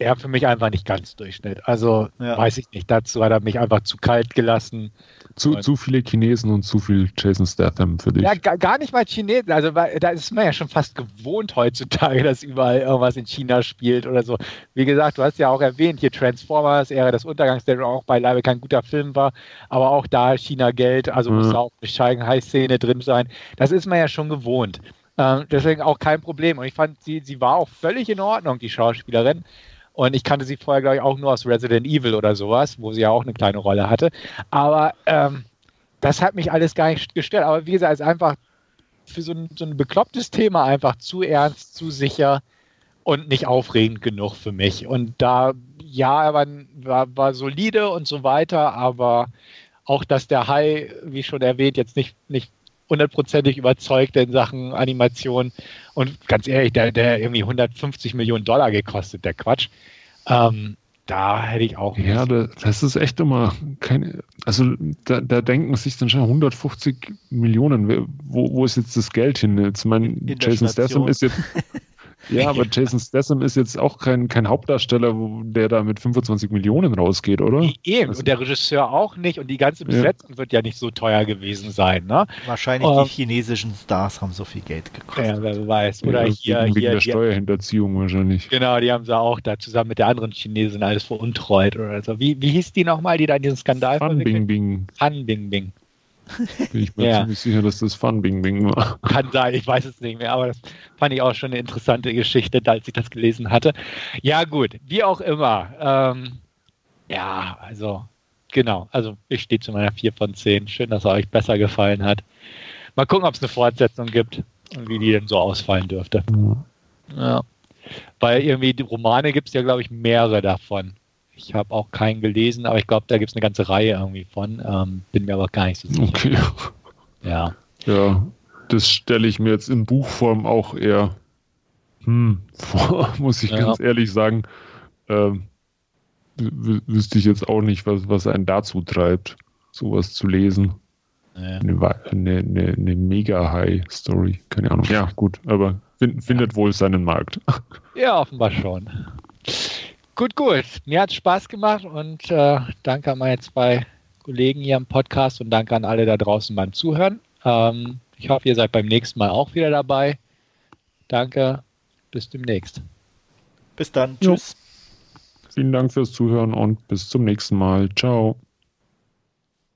Ja, für mich einfach nicht ganz Durchschnitt. Also Ja. weiß ich nicht. Dazu hat er mich einfach zu kalt gelassen. Zu, zu viele Chinesen und zu viel Jason Statham für dich. Ja, ga, gar nicht mal Chinesen. Also da ist man ja schon fast gewohnt heutzutage, dass überall irgendwas in China spielt oder so. Wie gesagt, du hast ja auch erwähnt, hier Transformers, Ära des Untergangs, der auch beileibe kein guter Film war, aber auch da China Geld, also muss Mhm. da auch eine Shanghai-Szene drin sein. Das ist man ja schon gewohnt. Ähm, deswegen auch kein Problem. Und ich fand, sie, sie war auch völlig in Ordnung, die Schauspielerin. Und ich kannte sie vorher, glaube ich, auch nur aus Resident Evil oder sowas, wo sie ja auch eine kleine Rolle hatte. Aber ähm, das hat mich alles gar nicht gestört. Aber wie gesagt, es ist einfach für so ein, so ein beklopptes Thema einfach zu ernst, zu sicher und nicht aufregend genug für mich. Und da, ja, er war, war, solide und so weiter, aber auch, dass der Hai, wie schon erwähnt, jetzt nicht, nicht hundertprozentig überzeugt in Sachen Animation. Und ganz ehrlich, der, der irgendwie 150 Millionen Dollar gekostet, der Quatsch. Ähm, da hätte ich auch Ja, da, das ist echt immer keine. Also da, da denken sich dann schon 150 Millionen. Wo, wo ist jetzt das Geld hin? Jetzt mein der Jason. Statham ist jetzt. Ja, aber Jason Statham ist jetzt auch kein, kein Hauptdarsteller, wo- der da mit 25 Millionen rausgeht, oder? Eben, Also- und der Regisseur auch nicht und die ganze Ja. Besetzung wird ja nicht so teuer gewesen sein, ne? Wahrscheinlich Ähm, die chinesischen Stars haben so viel Geld gekostet. Ja, wer weiß. Oder Ja, hier, wegen, hier, der die, Steuerhinterziehung wahrscheinlich. genau, die haben sie auch da zusammen mit der anderen Chinesin alles veruntreut oder so. Wie, wie hieß die nochmal, die da in diesen Skandal verwickelt- Bing Bing. Han Bing Bing. Bin ich mir Ja. ziemlich sicher, dass das Fun Bing Bing war. Kann sein, ich weiß es nicht mehr, aber das fand ich auch schon eine interessante Geschichte, als ich das gelesen hatte. Ja, gut, wie auch immer. Ähm, ja, also, genau. Also, ich stehe zu meiner 4 von 10. Schön, dass er euch besser gefallen hat. Mal gucken, ob es eine Fortsetzung gibt und wie die denn so ausfallen dürfte. Ja. Weil irgendwie die Romane gibt es ja, glaube ich, mehrere davon. Ich habe auch keinen gelesen, aber ich glaube, da gibt es eine ganze Reihe irgendwie von. Ähm, bin mir aber gar nicht so sicher. Okay. Ja. Ja, das stelle ich mir jetzt in Buchform auch eher hm, vor, muss ich Ja. ganz ehrlich sagen. Ähm, wü- wüsste ich jetzt auch nicht, was, was einen dazu treibt, sowas zu lesen. Ja. Eine, eine, eine, eine mega High-Story. Keine Ahnung. Ja, gut, aber fin findet wohl seinen Markt. Ja, offenbar schon. Gut, gut. Mir hat Spaß gemacht und äh, danke an meine zwei Kollegen hier im Podcast und danke an alle da draußen beim Zuhören. Ähm, ich hoffe, ihr seid beim nächsten Mal auch wieder dabei. Danke, bis demnächst. Bis dann. Jo. Tschüss. Vielen Dank fürs Zuhören und bis zum nächsten Mal. Ciao.